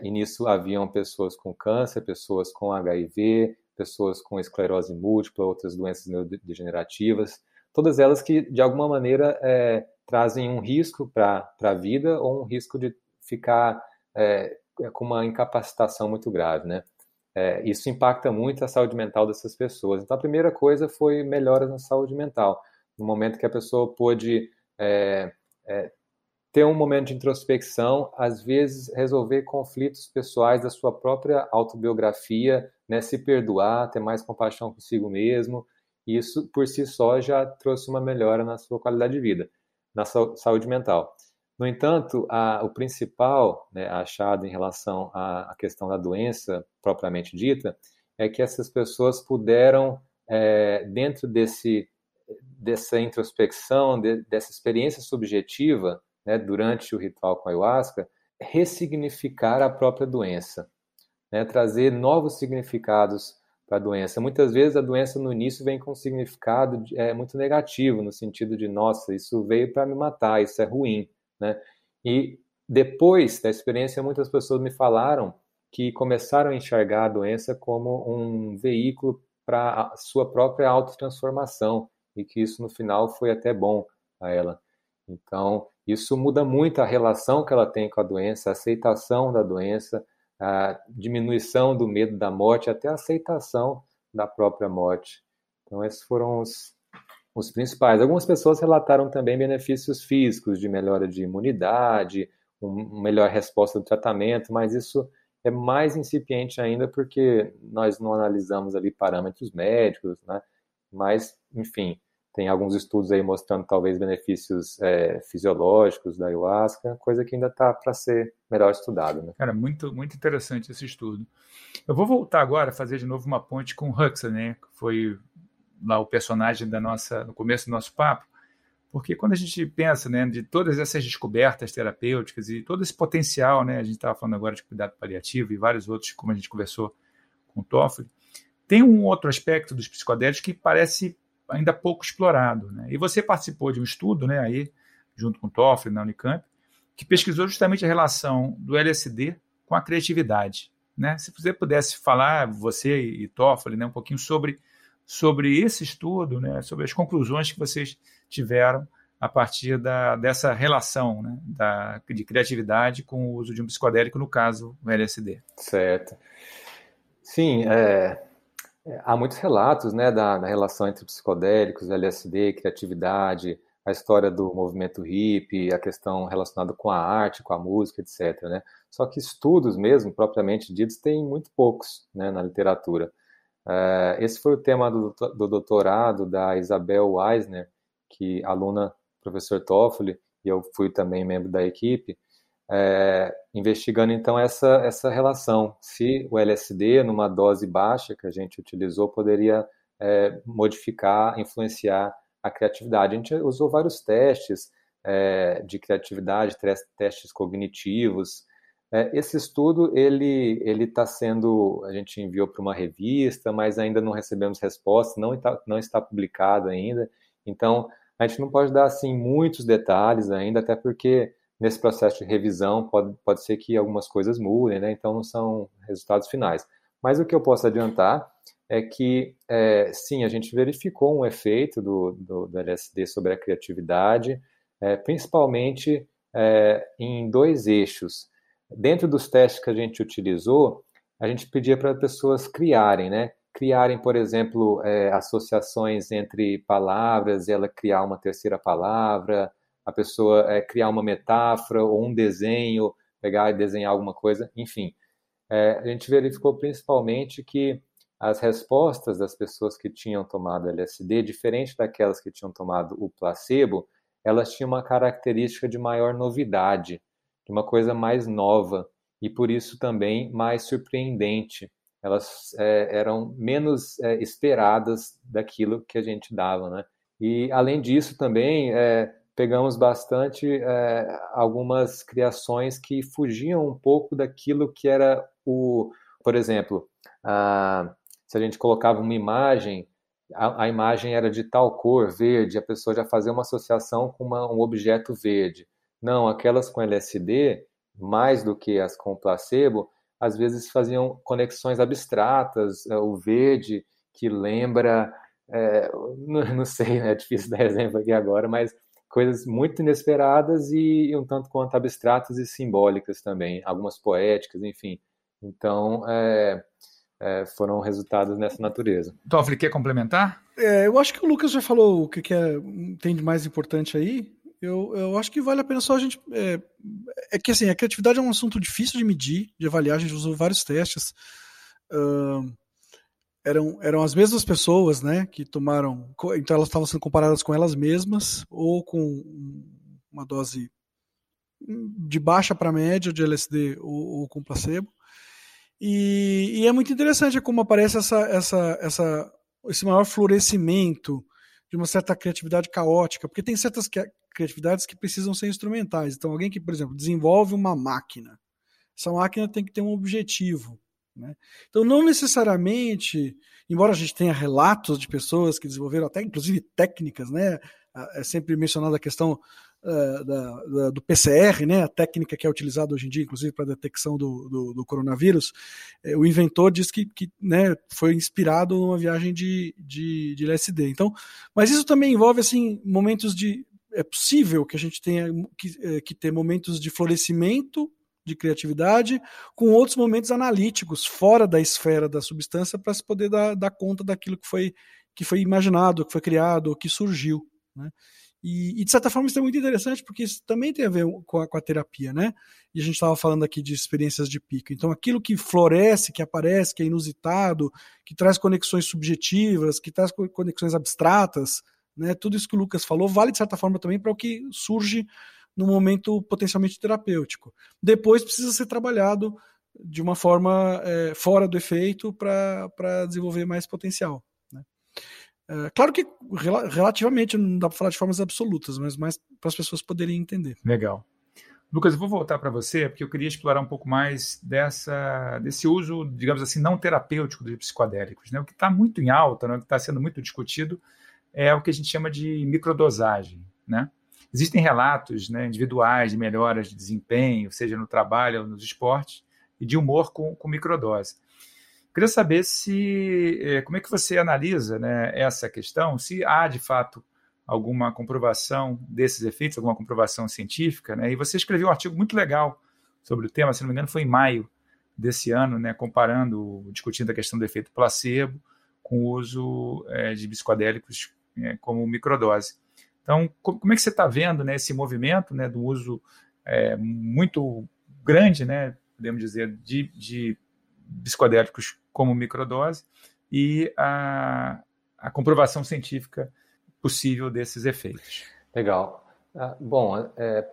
e nisso haviam pessoas com câncer, pessoas com HIV, pessoas com esclerose múltipla, outras doenças neurodegenerativas, todas elas que de alguma maneira é, trazem um risco para a vida ou um risco de ficar é, é, com uma incapacitação muito grave, né? É, isso impacta muito a saúde mental dessas pessoas. Então, a primeira coisa foi melhoras na saúde mental. No momento que a pessoa pôde é, é, ter um momento de introspecção, às vezes resolver conflitos pessoais da sua própria autobiografia, né, se perdoar, ter mais compaixão consigo mesmo. Isso, por si só, já trouxe uma melhora na sua qualidade de vida, na saúde mental. No entanto, a, o principal né, achado em relação à, à, questão da doença propriamente dita é que essas pessoas puderam, é, dentro desse, dessa introspecção, de, dessa experiência subjetiva, né, durante o ritual com a ayahuasca, ressignificar a própria doença, né, trazer novos significados para a doença. Muitas vezes a doença no início vem com um significado é, muito negativo, no sentido de, nossa, isso veio para me matar, isso é ruim. Né? E depois da experiência, muitas pessoas me falaram que começaram a enxergar a doença como um veículo para a sua própria autotransformação e que isso no final foi até bom a ela. Então, isso muda muito a relação que ela tem com a doença, a aceitação da doença, a diminuição do medo da morte, até a aceitação da própria morte. Então, esses foram os, os principais. Algumas pessoas relataram também benefícios físicos de melhora de imunidade, uma melhor resposta do tratamento, mas isso é mais incipiente ainda porque nós não analisamos ali parâmetros médicos, né? Mas, enfim, tem alguns estudos aí mostrando talvez benefícios é, fisiológicos da ayahuasca, coisa que ainda está para ser melhor estudado, né? Cara, muito, muito interessante esse estudo. Eu vou voltar agora a fazer de novo uma ponte com Huxley, né? Que foi lá o personagem da nossa no começo do nosso papo, porque quando a gente pensa, né, de todas essas descobertas terapêuticas e todo esse potencial, né, a gente estava falando agora de cuidado paliativo e vários outros, como a gente conversou com o Toffoli, tem um outro aspecto dos psicodélicos que parece ainda pouco explorado, né? E você participou de um estudo, né, aí junto com o Toffoli na Unicamp, que pesquisou justamente a relação do LSD com a criatividade, né? Se você pudesse falar, você e Toffoli, né, um pouquinho sobre sobre esse estudo, né, sobre as conclusões que vocês tiveram a partir da, dessa relação né, da, de criatividade com o uso de um psicodélico, no caso, o LSD. Certo. Sim, é, há muitos relatos né, da, da, relação entre psicodélicos, LSD, criatividade, a história do movimento hippie, a questão relacionada com a arte, com a música, etc. Né? Só que estudos mesmo, propriamente ditos, tem muito poucos né, na literatura. Uh, esse foi o tema do, do, doutorado da Isabel Weisner, que aluna do professor Toffoli, e eu fui também membro da equipe, é, investigando então essa, essa relação, se o LSD, numa dose baixa que a gente utilizou, poderia é, modificar, influenciar a criatividade. A gente usou vários testes é, de criatividade, testes cognitivos. É, esse estudo ele ele está sendo, a gente enviou para uma revista, mas ainda não recebemos resposta, não está, não está publicado ainda. Então a gente não pode dar assim muitos detalhes ainda, até porque nesse processo de revisão pode, pode ser que algumas coisas mudem, né? Então não são resultados finais. Mas o que eu posso adiantar é que, é, sim, a gente verificou um efeito do, do, do LSD sobre a criatividade, é, principalmente é, em dois eixos. Dentro dos testes que a gente utilizou, a gente pedia para pessoas criarem, né? Criarem, por exemplo, é, associações entre palavras, ela criar uma terceira palavra, a pessoa é, criar uma metáfora ou um desenho, pegar e desenhar alguma coisa, enfim. É, a gente verificou principalmente que as respostas das pessoas que tinham tomado LSD, diferente daquelas que tinham tomado o placebo, elas tinham uma característica de maior novidade, de uma coisa mais nova e por isso também mais surpreendente. Elas é, eram menos é, esperadas daquilo que a gente dava, né? E além disso também é, pegamos bastante é, algumas criações que fugiam um pouco daquilo que era o, por exemplo, a se a gente colocava uma imagem, a, a, imagem era de tal cor, verde, a pessoa já fazia uma associação com uma, um objeto verde. Não, aquelas com LSD, mais do que as com placebo, às vezes faziam conexões abstratas, é, o verde que lembra, é, não, não, sei, é difícil dar exemplo aqui agora, mas coisas muito inesperadas e, e um tanto quanto abstratas e simbólicas também, algumas poéticas, enfim. Então, é, é, foram resultados nessa natureza. Toffoli, quer complementar? É, eu acho que o Lucas já falou o que, que é, tem de mais importante aí. Eu, eu acho que vale a pena só a gente. É, é, que assim, a criatividade é um assunto difícil de medir, de avaliar, a gente usou vários testes. Uh, eram, eram as mesmas pessoas né, que tomaram. Então elas estavam sendo comparadas com elas mesmas, ou com uma dose de baixa para média de LSD ou, ou com placebo. E, e, é muito interessante como aparece essa, essa, essa, esse maior florescimento de uma certa criatividade caótica, porque tem certas criatividades que precisam ser instrumentais. Então, alguém que, por exemplo, desenvolve uma máquina, essa máquina tem que ter um objetivo. Né? Então, não necessariamente, embora a gente tenha relatos de pessoas que desenvolveram até, inclusive, técnicas, né? é sempre mencionada a questão uh, da, da, do PCR, né, a técnica que é utilizada hoje em dia, inclusive para detecção do, do, do coronavírus, eh, o inventor diz que, que né, foi inspirado numa viagem de, de, de LSD. Então, mas isso também envolve assim momentos de é possível que a gente tenha que, eh, que ter momentos de florescimento de criatividade, com outros momentos analíticos fora da esfera da substância para se poder dar, dar conta daquilo que foi, que foi imaginado, que foi criado, que surgiu. Né? E, e, de certa forma isso é muito interessante porque isso também tem a ver com a, com a terapia, né? E a gente estava falando aqui de experiências de pico. Então aquilo que floresce, que aparece, que é inusitado, que traz conexões subjetivas, que traz conexões abstratas, né? Tudo isso que o Lucas falou vale de certa forma também para o que surge no momento potencialmente terapêutico. Depois precisa ser trabalhado de uma forma é, fora do efeito para desenvolver mais potencial. É, claro que rel relativamente não dá para falar de formas absolutas, mas mais para as pessoas poderem entender. Legal. Lucas, eu vou voltar para você, porque eu queria explorar um pouco mais dessa, desse uso, digamos assim, não terapêutico dos psicodélicos. Né? O que está muito em alta, né? o que está sendo muito discutido, é o que a gente chama de microdosagem. Né? Existem relatos né, individuais de melhoras de desempenho, seja no trabalho ou nos esportes, e de humor com, com microdose. Queria saber se eh, como é que você analisa né, essa questão, se há de fato alguma comprovação desses efeitos, alguma comprovação científica, né? E você escreveu um artigo muito legal sobre o tema, se não me engano, foi em maio desse ano, né? Comparando, discutindo a questão do efeito placebo com o uso é, de psicodélicos é, como microdose. Então, como é que você está vendo né, esse movimento né, do uso é, muito grande, né, podemos dizer, de, de psicodélicos como microdose e a, a comprovação científica possível desses efeitos? Legal. Ah, bom, é,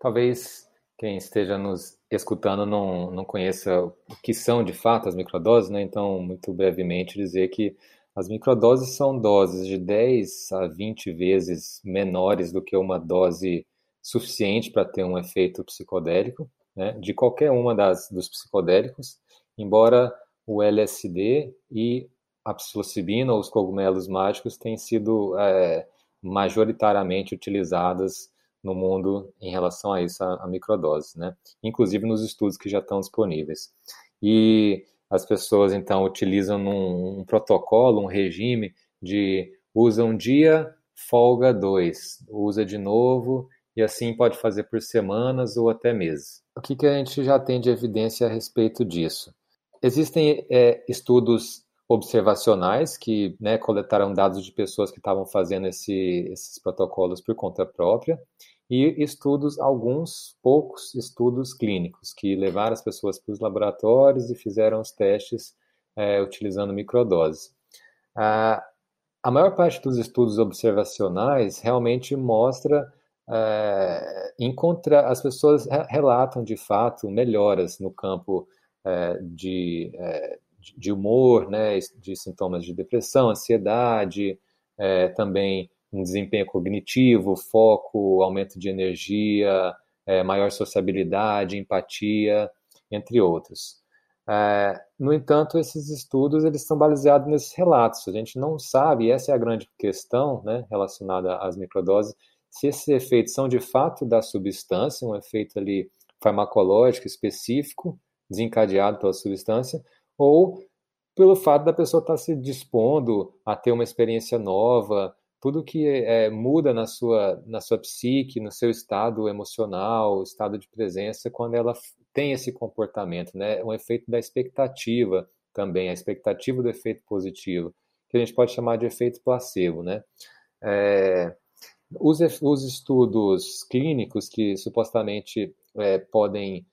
talvez quem esteja nos escutando não, não conheça o que são de fato as microdoses, né? Então, muito brevemente dizer que as microdoses são doses de 10 a 20 vezes menores do que uma dose suficiente para ter um efeito psicodélico, né? de qualquer uma das dos psicodélicos, embora o LSD e a psilocibina ou os cogumelos mágicos tenham sido é, majoritariamente utilizadas no mundo em relação a isso, a, a microdoses, né? Inclusive nos estudos que já estão disponíveis. E as pessoas então utilizam num, um protocolo, um regime de usa um dia, folga dois, usa de novo e assim pode fazer por semanas ou até meses. O que, que a gente já tem de evidência a respeito disso? Existem é, estudos observacionais que né, coletaram dados de pessoas que estavam fazendo esse, esses protocolos por conta própria e estudos, alguns poucos estudos clínicos, que levaram as pessoas para os laboratórios e fizeram os testes é, utilizando microdoses. A, a maior parte dos estudos observacionais realmente mostra, é, encontra, as pessoas relatam de fato melhoras no campo é, de, é, de humor, né, de sintomas de depressão, ansiedade, é, também um desempenho cognitivo, foco, aumento de energia, é, maior sociabilidade, empatia, entre outros. É, no entanto, esses estudos eles estão baseados nesses relatos. A gente não sabe, essa é a grande questão né, relacionada às microdoses, se esses efeitos são de fato da substância, um efeito ali farmacológico específico, desencadeado pela substância, ou pelo fato da pessoa estar se dispondo a ter uma experiência nova, tudo que é, muda na sua, na sua psique, no seu estado emocional, estado de presença, quando ela tem esse comportamento, né? Um efeito da expectativa também, a expectativa do efeito positivo, que a gente pode chamar de efeito placebo, né? É, os, os estudos clínicos que supostamente é, podem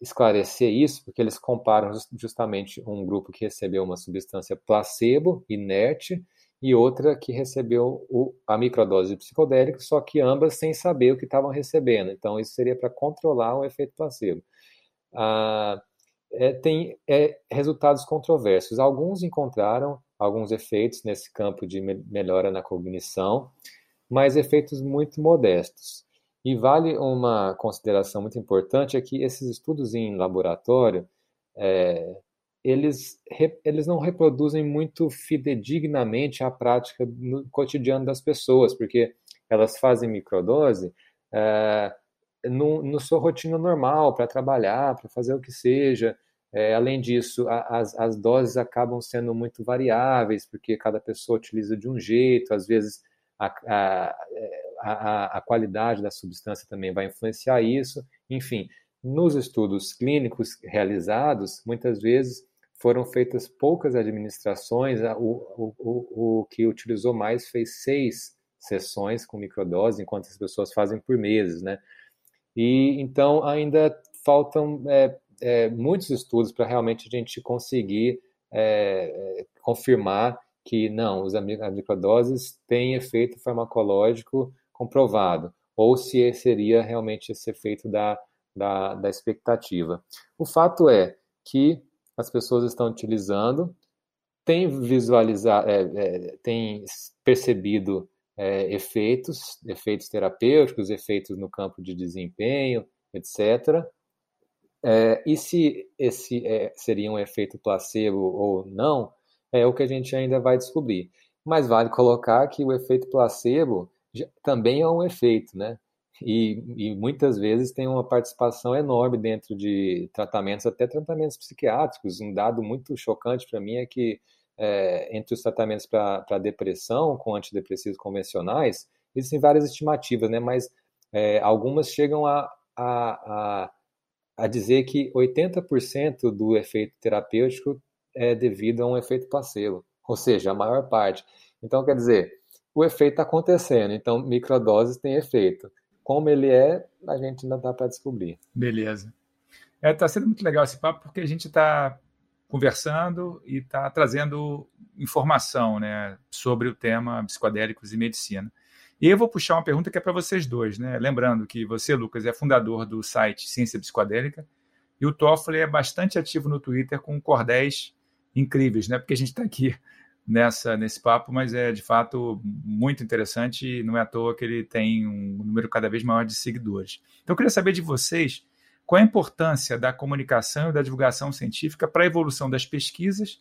esclarecer isso, porque eles comparam justamente um grupo que recebeu uma substância placebo, inerte, e outra que recebeu o, a microdose de psicodélico, só que ambas sem saber o que estavam recebendo. Então, isso seria para controlar o efeito placebo. Ah, é, tem é, resultados controversos. Alguns encontraram alguns efeitos nesse campo de me melhora na cognição, mas efeitos muito modestos. E vale uma consideração muito importante é que esses estudos em laboratório é, eles, eles não reproduzem muito fidedignamente a prática no cotidiano das pessoas, porque elas fazem microdose é, no, no sua rotina normal, para trabalhar, para fazer o que seja. É, além disso, a, as, as doses acabam sendo muito variáveis, porque cada pessoa utiliza de um jeito, às vezes a, a, a, a qualidade da substância também vai influenciar isso. Enfim, nos estudos clínicos realizados, muitas vezes foram feitas poucas administrações, o, o, o, que utilizou mais fez seis sessões com microdose, enquanto as pessoas fazem por meses, né? E então ainda faltam é, é, muitos estudos para realmente a gente conseguir é, é confirmar que não, as microdoses têm efeito farmacológico comprovado, ou se seria realmente esse efeito da, da, da expectativa. O fato é que as pessoas estão utilizando, têm visualizado, é, é, têm percebido é, efeitos, efeitos terapêuticos, efeitos no campo de desempenho, etc. É, e se esse é, seria um efeito placebo ou não, é o que a gente ainda vai descobrir. Mas vale colocar que o efeito placebo também é um efeito, né? E, e, muitas vezes tem uma participação enorme dentro de tratamentos, até tratamentos psiquiátricos. Um dado muito chocante para mim é que é, entre os tratamentos para depressão com antidepressivos convencionais, existem várias estimativas, né? mas é, algumas chegam a, a, a, a dizer que 80% do efeito terapêutico é devido a um efeito placebo, ou seja, a maior parte. Então, quer dizer, o efeito está acontecendo. Então, microdoses têm efeito. Como ele é, a gente ainda dá para descobrir. Beleza. Está é, tá sendo muito legal esse papo porque a gente está conversando e está trazendo informação né, sobre o tema psicodélicos e medicina. E eu vou puxar uma pergunta que é para vocês dois, né? Lembrando que você, Lucas, é fundador do site Ciência Psicodélica e o Toffoli é bastante ativo no Twitter com cordéis incríveis, né? Porque a gente está aqui nessa nesse papo, mas é de fato muito interessante e não é à toa que ele tem um número cada vez maior de seguidores. Então eu queria saber de vocês qual a importância da comunicação e da divulgação científica para a evolução das pesquisas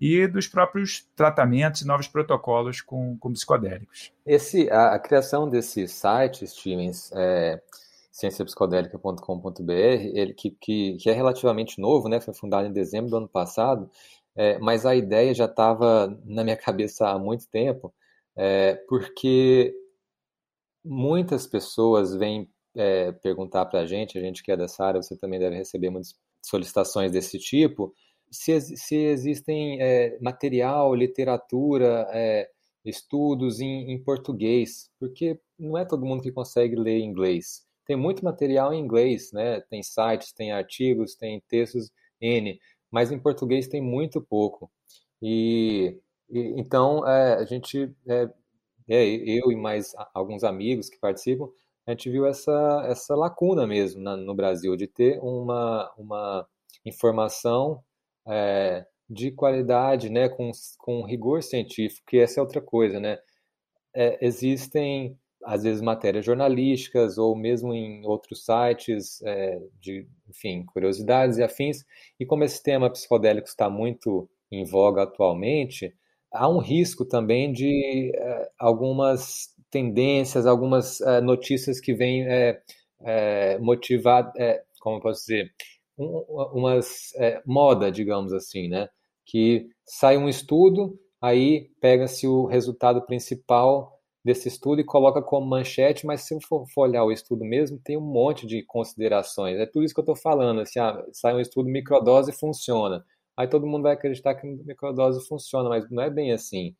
e dos próprios tratamentos e novos protocolos com, com psicodélicos. Esse, a, a criação desse site, Stevens, é, cienciapsicodélica.com.br, ele que, que, que, é relativamente novo, né, foi fundado em dezembro do ano passado, é, mas a ideia já estava na minha cabeça há muito tempo, é, porque muitas pessoas vêm é, perguntar para a gente, a gente que é dessa área, você também deve receber muitas solicitações desse tipo, se, se existem é, material, literatura, é, estudos em, em, português, porque não é todo mundo que consegue ler inglês. Tem muito material em inglês, né? Tem sites, tem artigos, tem textos N, mas em português tem muito pouco. E, e então é, a gente, é, é, eu e mais alguns amigos que participam, a gente viu essa, essa lacuna mesmo na, no Brasil de ter uma, uma informação é, de qualidade, né, com, com rigor científico, que essa é outra coisa, né? É, existem às vezes matérias jornalísticas ou mesmo em outros sites é, de, enfim, curiosidades e afins. E como esse tema psicodélico está muito em voga atualmente, há um risco também de é, algumas tendências, algumas é, notícias que vêm é, é, motivar, é, como posso dizer, um, umas é, moda, digamos assim, né? Que sai um estudo, aí pega-se o resultado principal desse estudo e coloca como manchete, mas se for, for olhar o estudo mesmo, tem um monte de considerações. É tudo isso que eu estou falando, assim, ah, sai um estudo microdose funciona. Aí todo mundo vai acreditar que microdose funciona, mas não é bem assim.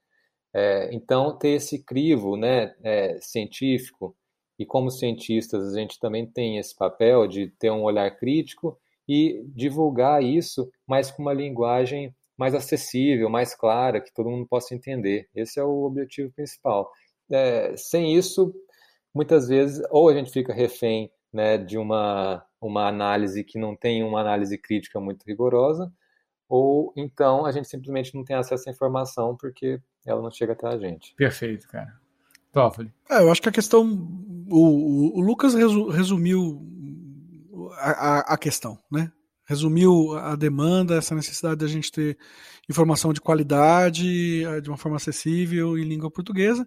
É, então, ter esse crivo né, é, científico, e como cientistas a gente também tem esse papel de ter um olhar crítico e divulgar isso, mas com uma linguagem mais acessível, mais clara, que todo mundo possa entender. Esse é o objetivo principal. É, sem isso, muitas vezes, ou a gente fica refém né, de uma, uma análise que não tem uma análise crítica muito rigorosa, ou então a gente simplesmente não tem acesso à informação porque ela não chega até a gente. Perfeito, cara. Toffoli. É, eu acho que a questão. O, o Lucas resumiu a, a, questão, né? Resumiu a demanda, essa necessidade da gente ter informação de qualidade, eh, de uma forma acessível em língua portuguesa.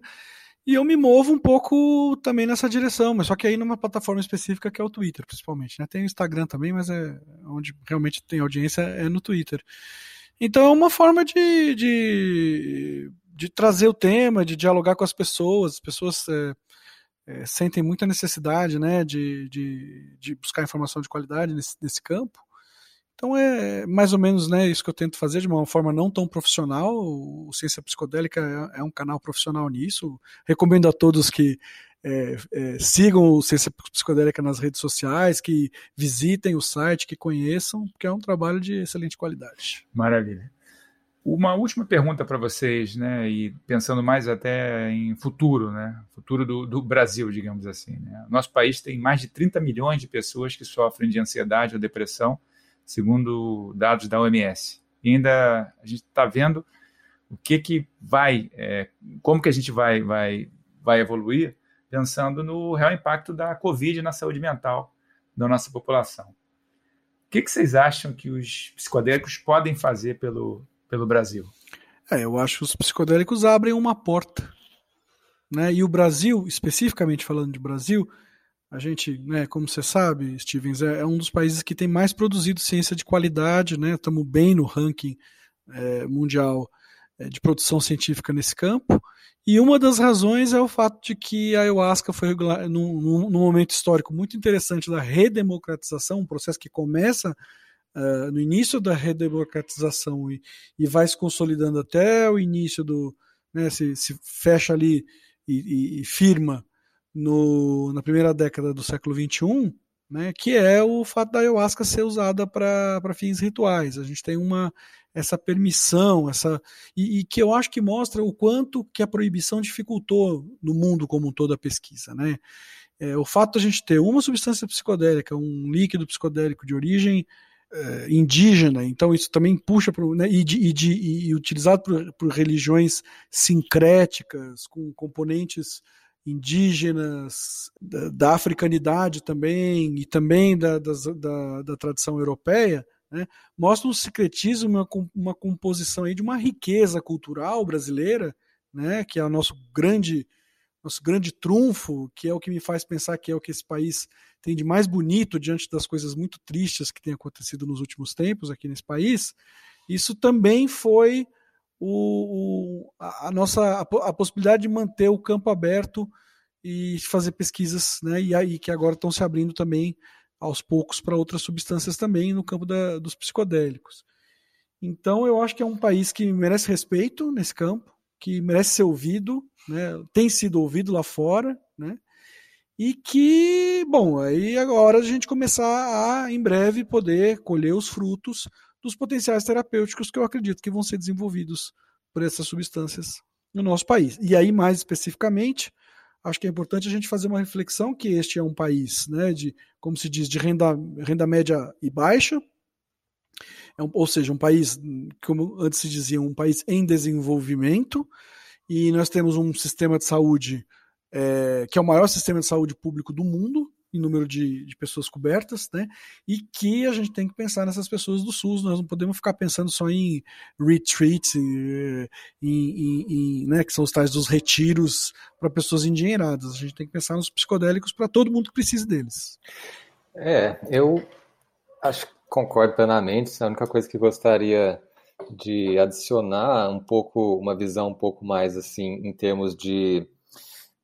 E eu me movo um pouco também nessa direção, mas só que aí numa plataforma específica que é o Twitter, principalmente. Né? Tem o Instagram também, mas é onde realmente tem audiência é no Twitter. Então é uma forma de, de, de trazer o tema, de dialogar com as pessoas. As pessoas é, é, sentem muita necessidade né, de, de, de, buscar informação de qualidade nesse, nesse campo. Então é mais ou menos né, isso que eu tento fazer de uma forma não tão profissional. O Ciência Psicodélica é, é um canal profissional nisso. Recomendo a todos que é, é, sigam o Ciência Psicodélica nas redes sociais, que visitem o site, que conheçam, porque é um trabalho de excelente qualidade. Maravilha. Uma última pergunta para vocês, né? E pensando mais até em futuro, né? Futuro do, do Brasil, digamos assim. Né? Nosso país tem mais de 30 milhões de pessoas que sofrem de ansiedade ou depressão, segundo dados da OMS. E ainda a gente está vendo o que que vai, é, como que a gente vai, vai, vai evoluir, pensando no real impacto da Covid na saúde mental da nossa população. O que, que vocês acham que os psicodélicos podem fazer pelo pelo Brasil? É, eu acho que os psicodélicos abrem uma porta. Né? E o Brasil, especificamente falando de Brasil, a gente, né, como você sabe, Stevens, é, é um dos países que tem mais produzido ciência de qualidade, né? Estamos bem no ranking é, mundial é, de produção científica nesse campo. E uma das razões é o fato de que a ayahuasca foi regular, num, num, momento histórico muito interessante da redemocratização, um processo que começa uh, no início da redemocratização e, e vai se consolidando até o início do, né, se, se fecha ali e, e, e firma no, na primeira década do século XXI, né, que é o fato da ayahuasca ser usada para fins rituais. A gente tem uma essa permissão, essa e, e, que eu acho que mostra o quanto que a proibição dificultou no mundo como um todo a pesquisa, né? É, o fato de a gente ter uma substância psicodélica, um líquido psicodélico de origem é, indígena, então isso também puxa para né, e, de, e, de, e, utilizado por, por religiões sincréticas com componentes indígenas, da, da africanidade também, e também da, da, da tradição europeia, né, mostra um secretismo, uma, uma composição aí de uma riqueza cultural brasileira, né, que é o nosso grande, nosso grande trunfo, que é o que me faz pensar que é o que esse país tem de mais bonito diante das coisas muito tristes que têm acontecido nos últimos tempos aqui nesse país. Isso também foi o, o, a, nossa a, a, possibilidade de manter o campo aberto e fazer pesquisas, né? E aí que agora estão se abrindo também aos poucos para outras substâncias também no campo da, dos psicodélicos. Então eu acho que é um país que merece respeito nesse campo, que merece ser ouvido, né? Tem sido ouvido lá fora, né? E que, bom, aí agora a gente começar a, em breve, poder colher os frutos dos potenciais terapêuticos que eu acredito que vão ser desenvolvidos por essas substâncias no nosso país. E aí, mais especificamente, acho que é importante a gente fazer uma reflexão que este é um país, né, de, como se diz, de renda, renda média e baixa, é um, ou seja, um país, como antes se dizia, um país em desenvolvimento, e nós temos um sistema de saúde é, que é o maior sistema de saúde público do mundo, em número de, de, pessoas cobertas, né? E que a gente tem que pensar nessas pessoas do SUS. Nós não podemos ficar pensando só em retreat, em, em, em né, que são os tais dos retiros para pessoas endinheiradas. A gente tem que pensar nos psicodélicos para todo mundo que precise deles. É, eu acho concordo plenamente. A única coisa que gostaria de adicionar um pouco, uma visão um pouco mais assim, em termos de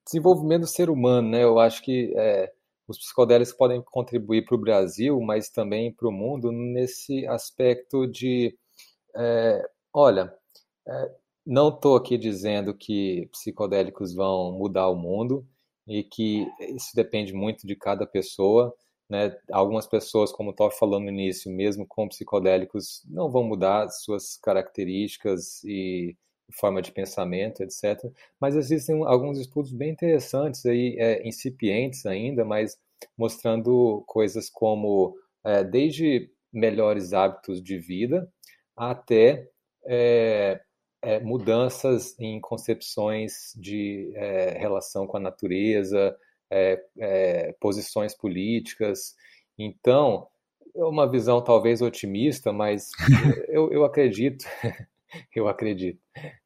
desenvolvimento do ser humano, né? Eu acho que é, os psicodélicos podem contribuir para o Brasil, mas também para o mundo nesse aspecto de, é, olha, é, não estou aqui dizendo que psicodélicos vão mudar o mundo e que isso depende muito de cada pessoa. Né? Algumas pessoas, como estava falando no início, mesmo com psicodélicos, não vão mudar suas características e forma de pensamento, etc. Mas existem alguns estudos bem interessantes aí, é, incipientes ainda, mas mostrando coisas como é, desde melhores hábitos de vida até é, é, mudanças em concepções de é, relação com a natureza, é, posições políticas. Então, é uma visão talvez otimista, mas eu, eu acredito eu acredito,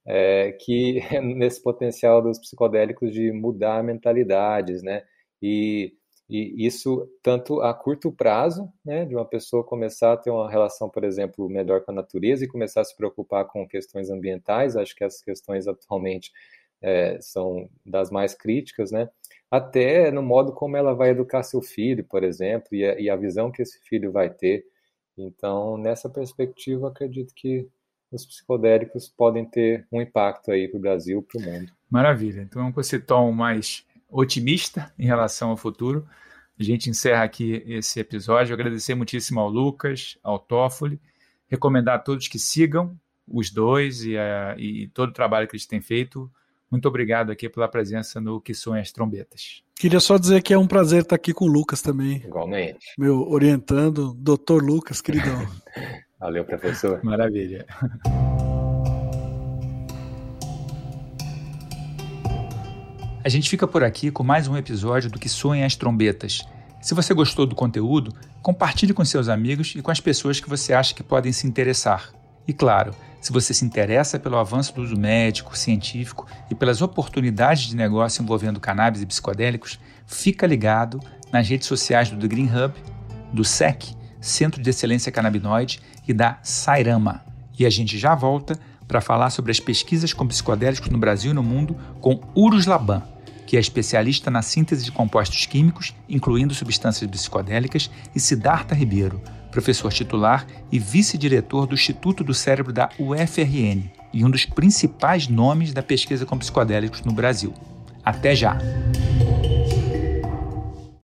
é, que nesse potencial dos psicodélicos de mudar mentalidades, né? E, e isso tanto a curto prazo, né, de uma pessoa começar a ter uma relação, por exemplo, melhor com a natureza e começar a se preocupar com questões ambientais, acho que as questões atualmente é, são das mais críticas, né? Até no modo como ela vai educar seu filho, por exemplo, e a, e a visão que esse filho vai ter. Então, nessa perspectiva, acredito que os psicodélicos podem ter um impacto aí para o Brasil, para o mundo. Maravilha. Então, com esse tom mais otimista em relação ao futuro, a gente encerra aqui esse episódio. Agradecer muitíssimo ao Lucas, ao Toffoli, recomendar a todos que sigam os dois e, a, e todo o trabalho que eles têm feito. Muito obrigado aqui pela presença no Que São as Trombetas. Queria só dizer que é um prazer estar aqui com o Lucas também. Igualmente. Meu orientando, doutor Lucas, queridão. Valeu, professor. Maravilha. A gente fica por aqui com mais um episódio do Que Soem as Trombetas. Se você gostou do conteúdo, compartilhe com seus amigos e com as pessoas que você acha que podem se interessar. E claro, se você se interessa pelo avanço do uso médico, científico e pelas oportunidades de negócio envolvendo cannabis e psicodélicos, fica ligado nas redes sociais do The Green Hub, do SEC, Centro de Excelência Canabinoide, e da Sairama. E a gente já volta para falar sobre as pesquisas com psicodélicos no Brasil e no mundo com Urus Laban, que é especialista na síntese de compostos químicos, incluindo substâncias psicodélicas, e Siddhartha Ribeiro, professor titular e vice-diretor do Instituto do Cérebro da UFRN. e um dos principais nomes da pesquisa com psicodélicos no Brasil. Até já!